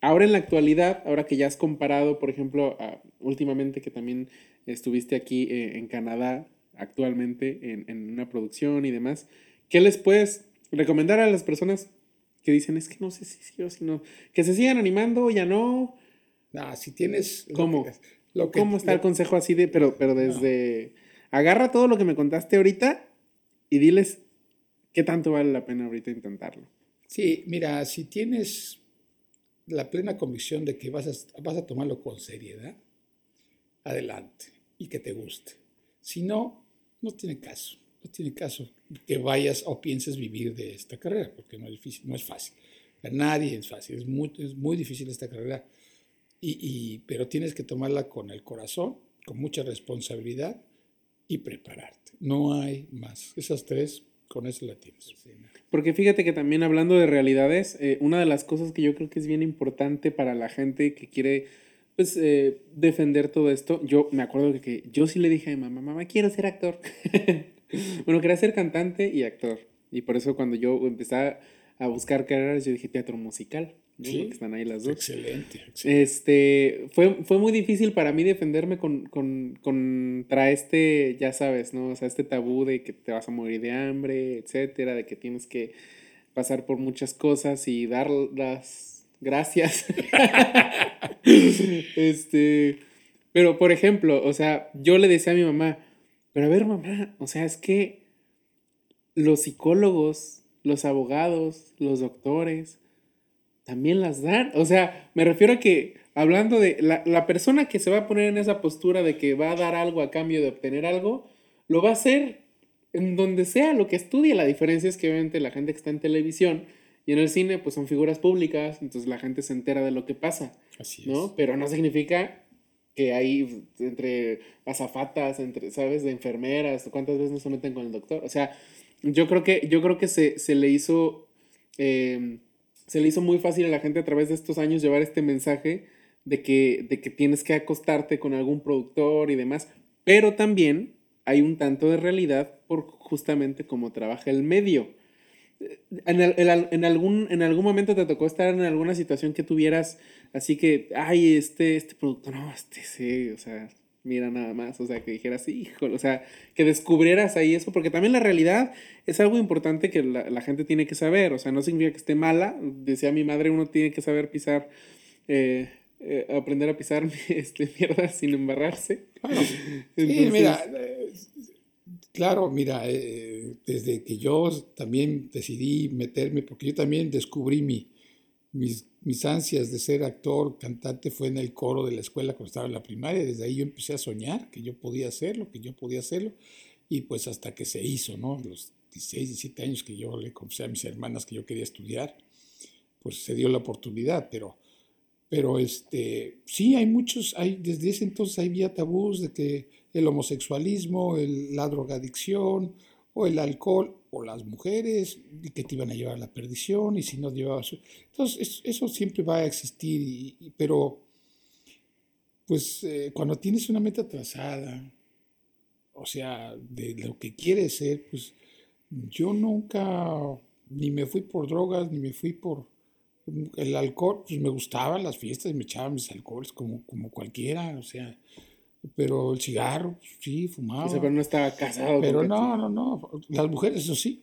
Ahora en la actualidad, ahora que ya has comparado, por ejemplo, últimamente que también estuviste aquí eh, en Canadá, actualmente en, en, una producción y demás, ¿qué les puedes recomendar a las personas que dicen, es que no sé si sí o si no, que se sigan animando, ya no?
Ah, si tienes...
¿Cómo? Lo ¿Cómo está el consejo así de, pero, pero desde... Agarra todo lo que me contaste ahorita y diles qué tanto vale la pena ahorita intentarlo.
Sí, mira, si tienes la plena convicción de que vas a, vas a tomarlo con seriedad, adelante y que te guste. Si no, no tiene caso, no tiene caso que vayas o pienses vivir de esta carrera, porque no es, difícil, no es fácil. A nadie es fácil, es muy, es muy difícil esta carrera, y, y, pero tienes que tomarla con el corazón, con mucha responsabilidad y prepararte. No hay más. Esas tres, con eso la tienes.
Porque fíjate que también hablando de realidades, eh, una de las cosas que yo creo que es bien importante para la gente que quiere pues eh, defender todo esto, yo me acuerdo que yo sí le dije a mi mamá, mamá, quiero ser actor. bueno, quería ser cantante y actor. Y por eso cuando yo empecé a buscar carreras, yo dije teatro musical. Sí, están ahí las dos.
Excelente,
Este, fue, fue muy difícil para mí defenderme con, con, contra este, ya sabes, ¿no? O sea, este tabú de que te vas a morir de hambre, etcétera, de que tienes que pasar por muchas cosas y dar las gracias. este, pero por ejemplo, o sea, yo le decía a mi mamá, pero a ver, mamá, o sea, es que los psicólogos, los abogados, los doctores, también las dan. O sea, me refiero a que, hablando de la, la, persona que se va a poner en esa postura de que va a dar algo a cambio de obtener algo, lo va a hacer en donde sea lo que estudie. La diferencia es que obviamente la gente que está en televisión y en el cine, pues son figuras públicas, entonces la gente se entera de lo que pasa. Así ¿no? Pero no significa que hay entre azafatas, entre, ¿sabes? De enfermeras, cuántas veces no se meten con el doctor. O sea, yo creo que, yo creo que se, se le hizo eh, se le hizo muy fácil a la gente a través de estos años llevar este mensaje de que, de que tienes que acostarte con algún productor y demás, pero también hay un tanto de realidad por justamente cómo trabaja el medio. En, en, algún, en algún momento te tocó estar en alguna situación que tuvieras así que, ay, este, este producto, no, este sí, o sea, mira nada más, o sea, que dijeras, híjole, o sea, que descubrieras ahí eso, porque también la realidad es algo importante que la, la gente tiene que saber, o sea, no significa que esté mala, decía mi madre, uno tiene que saber pisar, eh, eh, aprender a pisar este, mierda sin embarrarse.
Claro. Sí, mira, eh, claro, mira, desde que yo también decidí meterme, porque yo también descubrí mi, mis, ansias de ser actor, cantante, fue en el coro de la escuela cuando estaba en la primaria. Desde ahí yo empecé a soñar que yo podía hacerlo, que yo podía hacerlo. Y pues hasta que se hizo, ¿no? Los 16, 17 años que yo le confesé a mis hermanas que yo quería estudiar, pues se dio la oportunidad. Pero, pero este, sí, hay muchos, hay, desde ese entonces había tabús de que el homosexualismo, el, la drogadicción el alcohol o las mujeres y que te iban a llevar a la perdición y si no llevabas... Entonces eso, siempre va a existir, pero pues eh, cuando tienes una meta trazada, o sea, de lo que quieres ser, pues yo nunca ni me fui por drogas, ni me fui por el alcohol, pues me gustaban las fiestas, me echaba mis alcoholes como, como cualquiera, o sea, pero el cigarro, pues, sí, fumaba.
pero no estaba casado.
Pero no, no, no. Las mujeres, eso sí,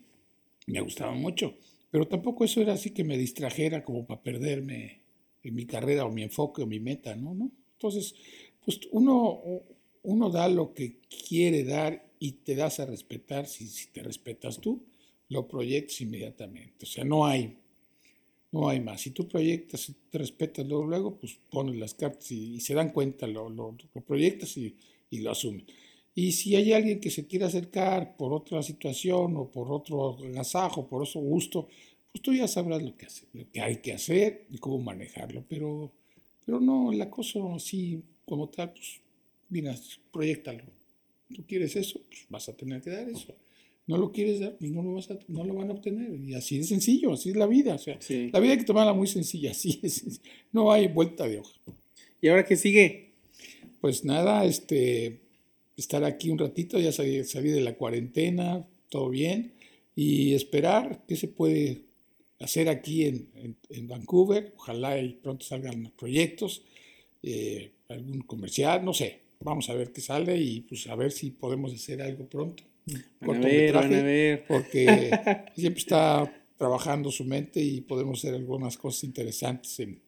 me gustaban mucho. Pero tampoco eso era así que me distrajera como para perderme en mi carrera o mi enfoque o mi meta, ¿no? ¿no? Entonces, pues uno, uno da lo que quiere dar y te das a respetar. Si, si te respetas tú, lo proyectas inmediatamente. O sea, no hay no hay más. Si tú proyectas, y te respetas luego, luego, pues pones las cartas y, se dan cuenta, lo, lo, proyectas y, y, lo asumen. Y si hay alguien que se quiere acercar por otra situación o por otro agasajo, por otro gusto, pues tú ya sabrás lo lo que hay que hacer y cómo manejarlo. Pero, pero no, el acoso así como tal, pues mira, proyectalo. Tú quieres eso, pues vas a tener que dar eso no lo quieres dar, pues no lo, vas a, no lo van a obtener. Y así de sencillo, así es la vida. O sea, la vida hay que tomarla muy sencilla, así es. No hay vuelta de hoja.
¿Y ahora qué sigue?
Pues nada, este, estar aquí un ratito, ya salí, de la cuarentena, todo bien, y esperar qué se puede hacer aquí en, en, Vancouver. Ojalá y pronto salgan los proyectos, eh, algún comercial, no sé. Vamos a ver qué sale y pues a ver si podemos hacer algo pronto.
Van a ver, van a ver.
Porque siempre está trabajando su mente y podemos hacer algunas cosas interesantes en,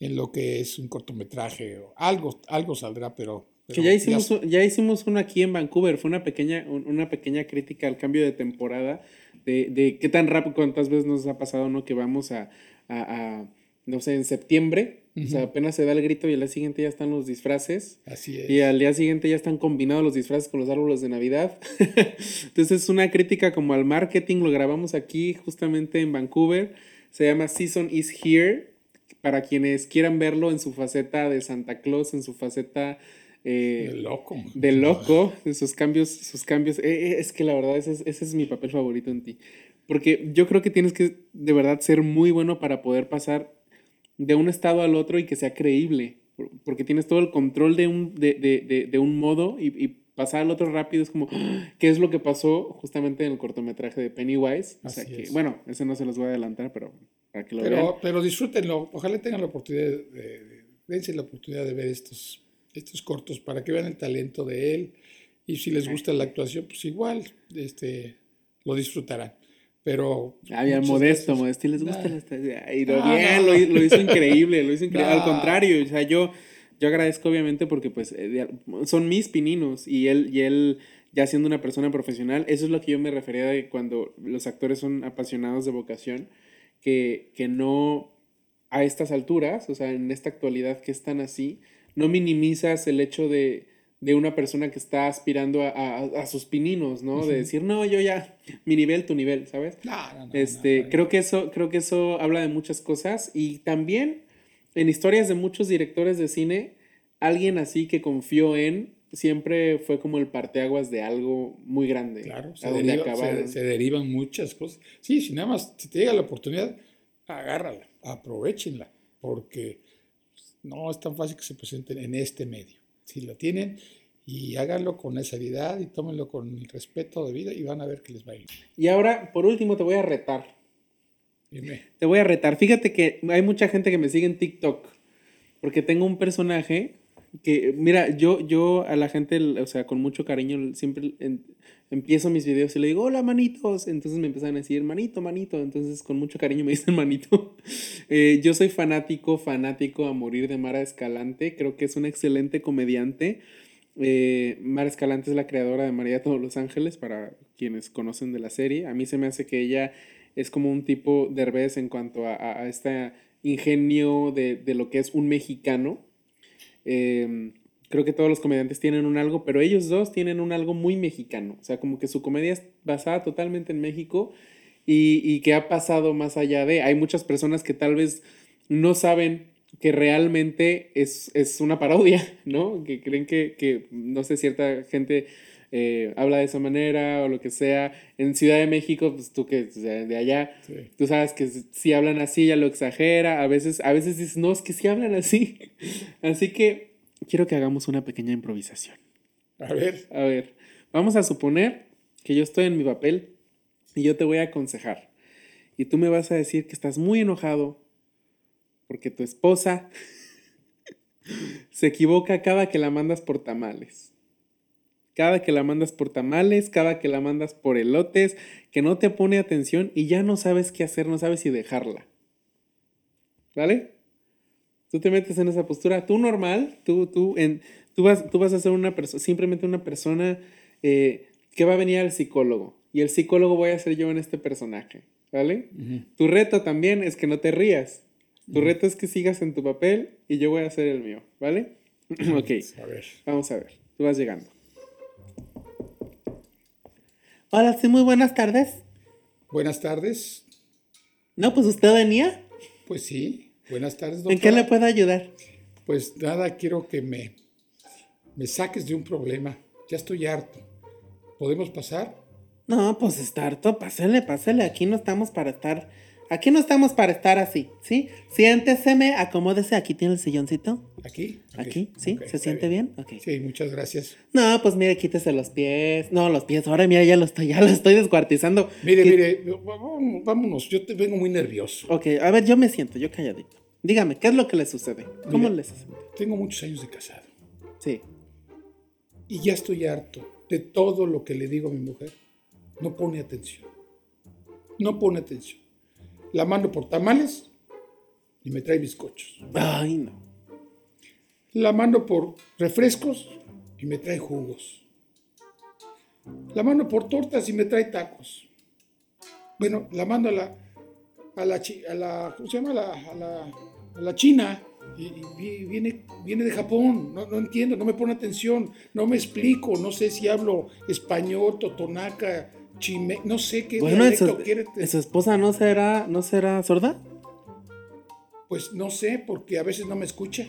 en lo que es un cortometraje. Algo, algo saldrá, pero...
que ya hicimos, ya... hicimos uno aquí en Vancouver, fue una pequeña, una pequeña crítica al cambio de temporada, de, de qué tan rápido, cuántas veces nos ha pasado, ¿no? Que vamos a, a, a no sé, en septiembre o sea, apenas se da el grito y al día siguiente ya están los disfraces.
Así es.
Y al día siguiente ya están combinados los disfraces con los árboles de Navidad. Entonces es una crítica como al marketing. Lo grabamos aquí justamente en Vancouver. Se llama Season is Here. Para quienes quieran verlo en su faceta de Santa Claus, en su faceta...
Eh, de loco.
De loco, de sus cambios. Sus cambios. Eh, eh, es que la verdad ese es, ese es mi papel favorito en ti. Porque yo creo que tienes que de verdad ser muy bueno para poder pasar de un estado al otro y que sea creíble, porque tienes todo el control de un, de, de, de, un modo y, y, pasar al otro rápido es como, ¿qué es lo que pasó justamente en el cortometraje de Pennywise? O sea que, bueno, ese no se los voy a adelantar, pero para que lo
pero,
vean.
Pero disfrútenlo, ojalá tengan la oportunidad de, dense la oportunidad de ver estos, estos cortos para que vean el talento de él y si les gusta la actuación, pues igual este, lo disfrutarán. Pero.
Había modesto, modesto, y les gusta la Y lo bien, Lo, hizo increíble, lo hizo increíble. Al contrario, o sea, yo, yo agradezco obviamente porque pues eh, son mis pininos y él, y él ya siendo una persona profesional, eso es lo que yo me refería de cuando los actores son apasionados de vocación, que, que no a estas alturas, o sea, en esta actualidad que están así, no minimizas el hecho de, de una persona que está aspirando a, a, sus pininos, ¿no? De decir, no, yo ya, mi nivel, tu nivel, ¿sabes?
No, no, no,
este, creo que eso, creo que eso habla de muchas cosas y también en historias de muchos directores de cine, alguien así que confió en siempre fue como el parteaguas de algo muy grande.
Claro,
a
deriva- se- se derivan muchas cosas. Sí, si nada más si te llega la oportunidad, agárrala, aprovechenla, porque no es tan fácil que se presenten en este medio. Si lo tienen y háganlo con la seriedad y tómenlo con el respeto de vida y van a ver que les va a ir.
Y ahora, por último, te voy a retar.
Dime.
Te voy a retar. Fíjate que hay mucha gente que me sigue en TikTok. Porque tengo un personaje que, mira, yo, yo a la gente, o sea, con mucho cariño, siempre en- empiezo mis videos y le digo, hola, manitos. Entonces me empiezan a decir, manito, manito. Entonces, con mucho cariño me dicen manito. Eh, yo soy fanático, fanático a morir de Mara Escalante. Creo que es una excelente comediante. Eh, Mara Escalante es la creadora de María todos los Ángeles, para quienes conocen de la serie. A mí se me hace que ella es como un tipo de Derbez en cuanto a, a, este ingenio de, de lo que es un mexicano. Eh, creo que todos los comediantes tienen un algo, pero ellos dos tienen un algo muy mexicano. O sea, como que su comedia es basada totalmente en México y, y que ha pasado más allá de... Hay muchas personas que tal vez no saben que realmente es, es una parodia, ¿no? Que creen que, que no sé, cierta gente eh, habla de esa manera o lo que sea. En Ciudad de México, pues tú que de allá,
Sí.
tú sabes que si hablan así ya lo exagera. A veces, a veces dices, no, es que sí hablan así. Así que quiero que hagamos una pequeña improvisación.
A ver,
A ver, vamos a suponer que yo estoy en mi papel y yo te voy a aconsejar. Y tú me vas a decir que estás muy enojado porque tu esposa se equivoca cada que la mandas por tamales. Cada que la mandas por tamales, cada que la mandas por elotes, que no te pone atención y ya no sabes qué hacer, no sabes si dejarla. ¿Vale? Tú te metes en esa postura, tú normal, tú, tú, en, tú, vas, tú vas a ser una persona, simplemente una persona eh, que va a venir al psicólogo. Y el psicólogo voy a ser yo en este personaje, ¿vale? Tu reto también es que no te rías. Tu reto es que sigas en tu papel y yo voy a hacer el mío, ¿vale? ok,
a ver.
vamos a ver. Tú vas llegando. Hola, sí, muy buenas tardes.
Buenas tardes.
No, pues usted venía.
Pues sí, buenas tardes,
¿En
doctora.
qué le puedo ayudar?
Pues nada, quiero que me, me saques de un problema. Ya estoy harto. ¿Podemos pasar?
No, pues está harto, pásele, pásele. Aquí no estamos para estar. Aquí no estamos para estar así, ¿sí? Siénteseme, acomódese. Aquí tiene el silloncito.
¿Aquí?
Aquí, ¿sí? ¿Se siente bien?
Sí, muchas gracias.
No, pues mire, quítese los pies. No, los pies. Ahora mira, ya lo estoy, ya lo estoy descuartizando.
Mire, mire, vámonos, yo te vengo muy nervioso.
Ok, a ver, yo me siento, yo calladito. Dígame, ¿qué es lo que le sucede? ¿Cómo hace sentir?
Tengo muchos años de casado
Sí.
y ya estoy harto de todo lo que le digo a mi mujer. No pone atención. No pone atención. La mando por tamales y me trae bizcochos.
Ay, no.
La mando por refrescos y me trae jugos. La mando por tortas y me trae tacos. Bueno, la mando a la, a la, a la ¿cómo se llama? A la, a la, a la China. Y, y vi- viene, viene de Japón. No, no entiendo, no me pone atención. No me explico. No sé si hablo español, totonaca, chime. No sé qué
Bueno,
dialecto
¿su,
quiere. te-
¿su esposa no será, no será sorda?
Pues no sé, porque a veces no me escucha.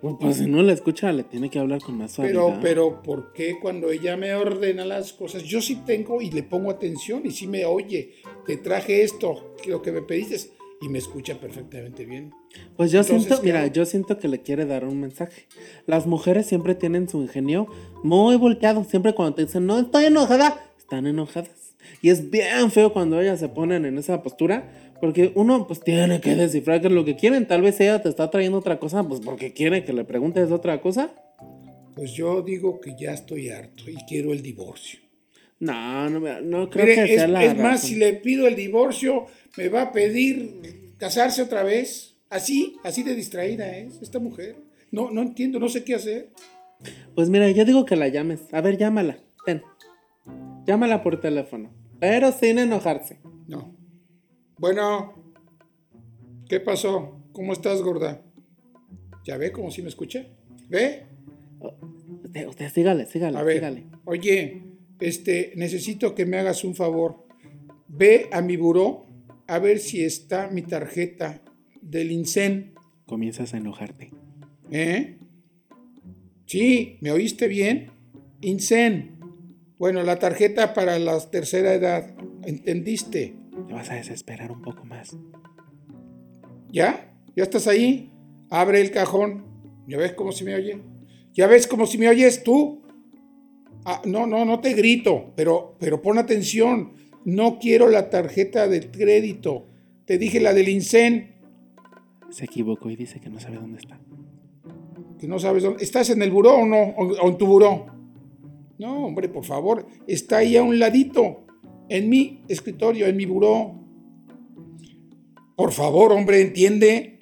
Pues, pues, si no la escucha, le tiene que hablar con más suavidad.
Pero, pero, ¿por qué cuando ella me ordena las cosas? Yo sí tengo y le pongo atención y sí me oye, te traje esto, lo que me pediste, y me escucha perfectamente bien.
Pues yo
Entonces,
siento,
¿qué
mira, yo siento que le quiere dar un mensaje. Las mujeres siempre tienen su ingenio muy volteado. Siempre cuando te dicen, no estoy enojada, están enojadas. Y es bien feo cuando ellas se ponen en esa postura. Porque uno pues tiene que descifrar qué es lo que quieren. Tal vez ella te está trayendo otra cosa, pues porque quiere que le preguntes otra cosa.
Pues yo digo que ya estoy harto y quiero el divorcio.
No, no, no creo
Mire,
que
es,
sea la
es más, si le pido el divorcio, me va a pedir casarse otra vez. Así, así de distraída es esta mujer. No, no entiendo, no sé qué hacer.
Pues mira, yo digo que la llames. A ver, llámala. Ten. Llámala por teléfono. Pero sin enojarse.
No. Bueno, ¿qué pasó? ¿Cómo estás, gorda? ¿Ya ve cómo si me escucha? ¿Ve?
Usted, usted sígale, sígale,
A ver,
sígale.
oye, este, necesito que me hagas un favor. Ve a mi buró a ver si está mi tarjeta del INSEN,
Comienzas a enojarte.
¿eh? Sí, ¿me oíste bien? INSEN. Bueno, la tarjeta para la tercera edad. ¿Entendiste?
Te vas a desesperar un poco más.
¿Ya? ¿Ya estás ahí? Abre el cajón. ¿Ya ves cómo se me oye? ¿Ya ves cómo si me oyes tú? Ah, no, no, no te grito, pero, pero pon atención. No quiero la tarjeta de crédito. Te dije la del INSEN.
Se equivocó y dice que no sabe dónde está.
Que no sabes dónde. ¿Estás en el buró o no? ¿O en tu buró? No, hombre, por favor. Está ahí a un ladito. En mi escritorio, en mi buró. Por favor, hombre, entiende.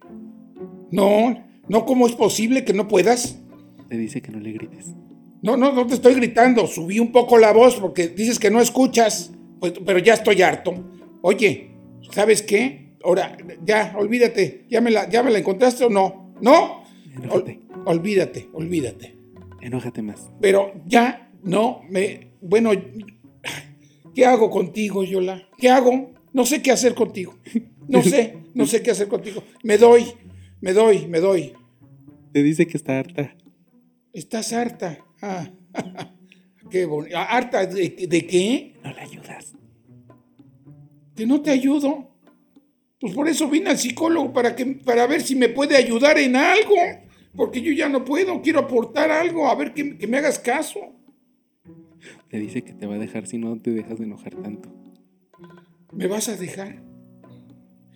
No, no, ¿cómo es posible que no puedas?
Te dice que no le grites.
No, no, no te estoy gritando. Subí un poco la voz porque dices que no escuchas. Pues, pero ya estoy harto. Oye, ¿sabes qué? Ahora, ya, olvídate. ¿Ya me la, ya me la encontraste o no? ¿No?
Enójate.
olvídate, olvídate.
Enójate más.
Pero ya no me. Bueno, ¿qué hago contigo, Yola? ¿Qué hago? No sé qué hacer contigo. No sé, no sé qué hacer contigo. Me doy, me doy, me doy.
Te dice que está harta.
Estás harta. Ah, qué bonito. ¿Harta de, de qué?
No le ayudas.
Que no te ayudo. Pues por eso vine al psicólogo para, que, para ver si me puede ayudar en algo. Porque yo ya no puedo, quiero aportar algo, a ver que, que me hagas caso.
Te dice que te va a dejar si no te dejas de enojar tanto.
¿Me vas a dejar?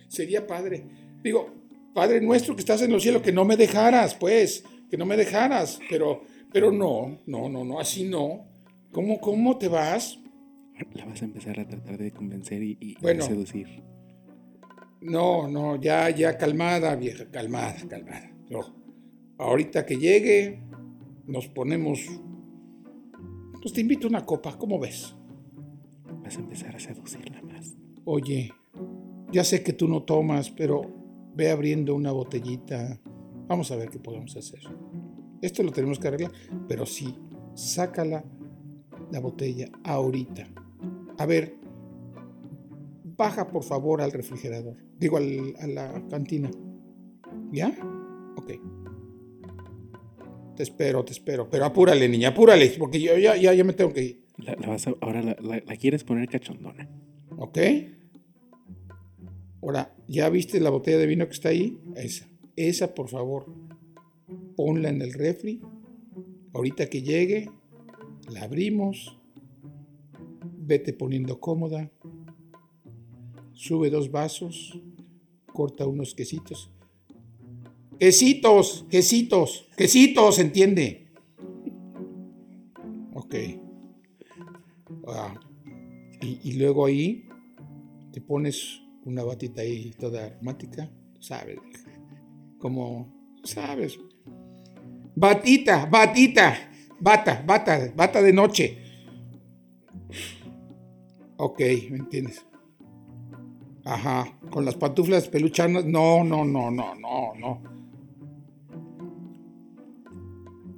Sería padre. Digo, Padre nuestro que estás en los cielos, que no me dejaras, pues, que no me dejaras. Pero, pero no, no, no, no, así no. ¿Cómo, cómo te vas?
La vas a empezar a tratar de convencer y, y
Bueno.
seducir.
No, no, ya, ya, calmada, vieja, calmada, calmada. No. Ahorita que llegue, nos ponemos. Pues te invito a una copa, ¿cómo ves?
Vas a empezar a seducirla más.
Oye, ya sé que tú no tomas, pero ve abriendo una botellita. Vamos a ver qué podemos hacer. Esto lo tenemos que arreglar, pero sí, sácala la botella ahorita. A ver, baja por favor al refrigerador. Digo, al- a la cantina. ¿Ya? Ok. Te espero, te espero. Pero apúrale, niña, apúrale, porque yo ya, ya, ya me tengo que ir.
La, la vas a- ahora la, la- la quieres poner cachondona.
¿Ok? Ahora, ¿ya viste la botella de vino que está ahí? Esa. Esa, por favor, ponla en el refri. Ahorita que llegue, la abrimos. Vete poniendo cómoda. Sube dos vasos. Corta unos quesitos. Quesitos, quesitos, quesitos, ¿entiende? Ok. Ah, y, luego ahí te pones una batita ahí toda aromática, sabes, como, sabes. Batita, batita, bata, bata, bata de noche. Ok, ¿me entiendes? Ajá, con las pantuflas peluchanas, no, no, no, no, no, no.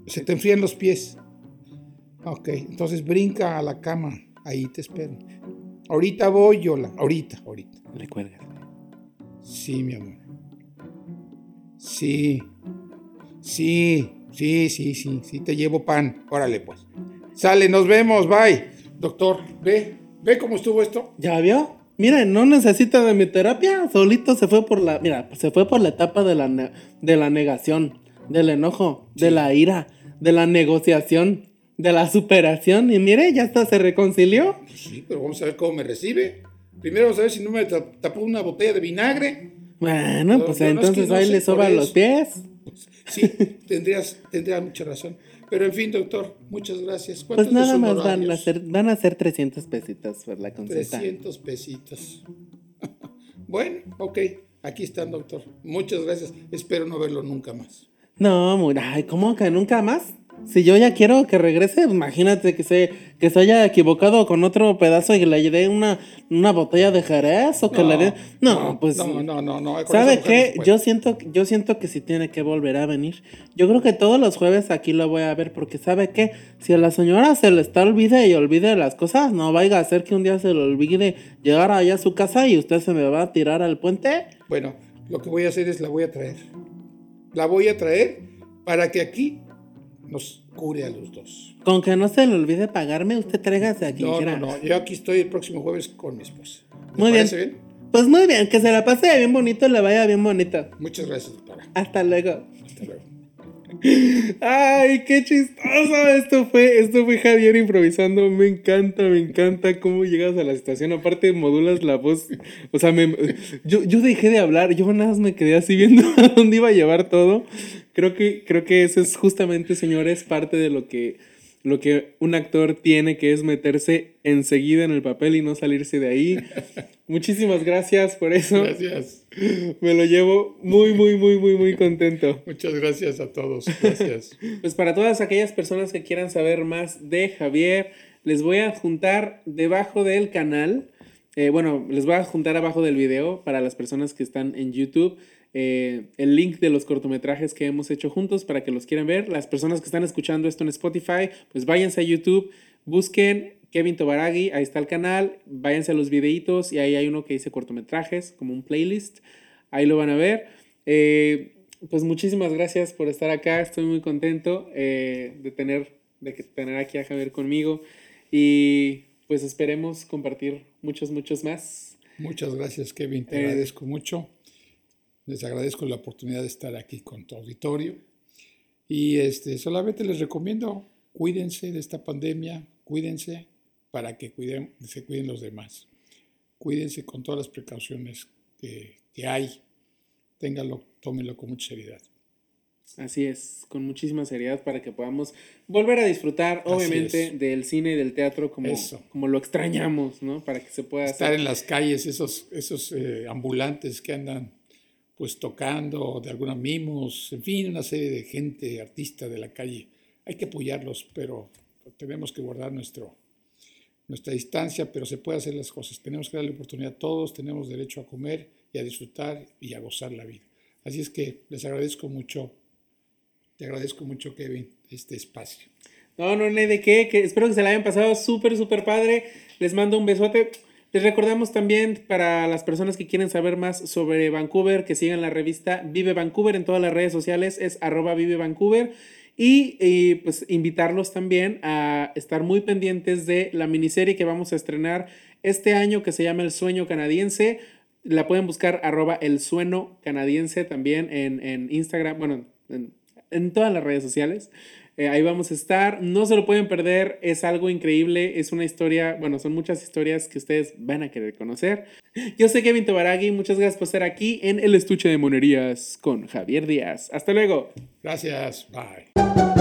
Se te enfrían los pies. Ok, entonces brinca a la cama, ahí te espero. Ahorita voy, Yola, ahorita, ahorita.
Le cuelgas.
Sí, mi amor. Sí. Sí, sí, sí, sí, sí, te llevo pan. Órale, pues. Sale, nos vemos, bye. Doctor, ve, ve cómo estuvo esto.
¿Ya vio? Miren, no necesita de mi terapia. Solito se fue por la. Mira, se fue por la etapa de la, de la negación, del enojo, de la ira, de la negociación, de la superación. Y mire, ya hasta se reconcilió.
Sí, pero vamos a ver cómo me recibe. Primero vamos a ver si no me ta- tapó una botella de vinagre.
Bueno,
No,
pues
no, es
entonces
que no
ahí le soban los pies.
Sí, tendrías, tendrías mucha razón. Pero en fin, doctor, muchas gracias. ¿Cuántos
Pues nada más van a ser, van a ser 300 pesitos por la consulta.
300 pesitos. bueno, ok. Aquí están, doctor. Muchas gracias. Espero no verlo nunca más.
No, muy, ay, ¿cómo que nunca más? Si yo ya quiero que regrese, imagínate que se, que se haya equivocado con otro pedazo y que le dé una, una botella de jerez o que le dé. No, pues.
No, no, no, no.
¿Sabe
mujer no
qué? Yo siento, yo siento que sí tiene que volver a venir. Yo creo que todos los jueves aquí lo voy a ver porque ¿sabe qué? Si a la señora se le está olvide y olvide las cosas, no vaya a ser que un día se le olvide llegar allá a su casa y usted se me va a tirar al puente.
Bueno, lo que voy a hacer es la voy a traer. La voy a traer para que aquí nos cure a los dos.
Con que no se le olvide pagarme, usted tráigase aquí.
No, no, no. Yo aquí estoy el próximo jueves con mi esposa.
Muy bien.
bien.
Pues muy bien, que se la pase bien bonito, le vaya bien bonito.
Muchas gracias, doctora.
Hasta luego.
Hasta luego.
Ay, qué chistoso. Esto fue, esto fue Javier improvisando. Me encanta, me encanta cómo llegas a la situación. Aparte, modulas la voz. O sea, me, yo, yo dejé de hablar. Yo nada más me quedé así viendo a dónde iba a llevar todo. Creo que, creo que eso es justamente, señores, parte de lo que lo que un actor tiene, que es meterse enseguida en el papel y no salirse de ahí. Muchísimas gracias por eso.
Gracias.
Me lo llevo muy, muy, muy, muy, muy contento.
Muchas gracias a todos. Gracias.
Pues para todas aquellas personas que quieran saber más de Javier, les voy a juntar debajo del canal. Eh, bueno, les voy a juntar abajo del video para las personas que están en YouTube eh, el link de los cortometrajes que hemos hecho juntos para que los quieran ver. Las personas que están escuchando esto en Spotify, pues váyanse a YouTube, busquen Kevin Tobaragui, ahí está el canal, váyanse a los videitos y ahí hay uno que dice cortometrajes, como un playlist, ahí lo van a ver. Eh, pues muchísimas gracias por estar acá, estoy muy contento eh, de, tener, de tener aquí a Javier conmigo y pues esperemos compartir muchos, muchos más.
Muchas gracias Kevin, te agradezco mucho. Les agradezco la oportunidad de estar aquí con tu auditorio. Y este, solamente les recomiendo, cuídense de esta pandemia, cuídense para que cuiden, se cuiden los demás. Cuídense con todas las precauciones que, que hay. Ténganlo, tómenlo con mucha seriedad.
Así es, con muchísima seriedad para que podamos volver a disfrutar, obviamente, del cine y del teatro como, como lo extrañamos, ¿no? Para que se pueda
estar en las calles, esos, esos eh, ambulantes que andan pues tocando, de algunos mimos, en fin, una serie de gente, artista de la calle. Hay que apoyarlos, pero tenemos que guardar nuestro, nuestra distancia, pero se puede hacer las cosas. Tenemos que darle oportunidad a todos, tenemos derecho a comer y a disfrutar y a gozar la vida. Así es que les agradezco mucho, te agradezco mucho, Kevin, este espacio.
No, no, no de qué, espero que se la hayan pasado súper, súper padre. Les mando un besote. Les recordamos también para las personas que quieren saber más sobre Vancouver que sigan la revista Vive Vancouver en todas las redes sociales, es arroba Vive. Y, pues invitarlos también a estar muy pendientes de la miniserie que vamos a estrenar este año que se llama El Sueño Canadiense. La pueden buscar arroba El Sueño Canadiense también en, Instagram, bueno, en, en todas las redes sociales. Eh, ahí vamos a estar. No se lo pueden perder. Es algo increíble. Es una historia, bueno, son muchas historias que ustedes van a querer conocer. Yo soy Kevin Tobaragui. Muchas gracias por estar aquí en el estuche de monerías con Javier Díaz. Hasta luego.
Gracias. Bye.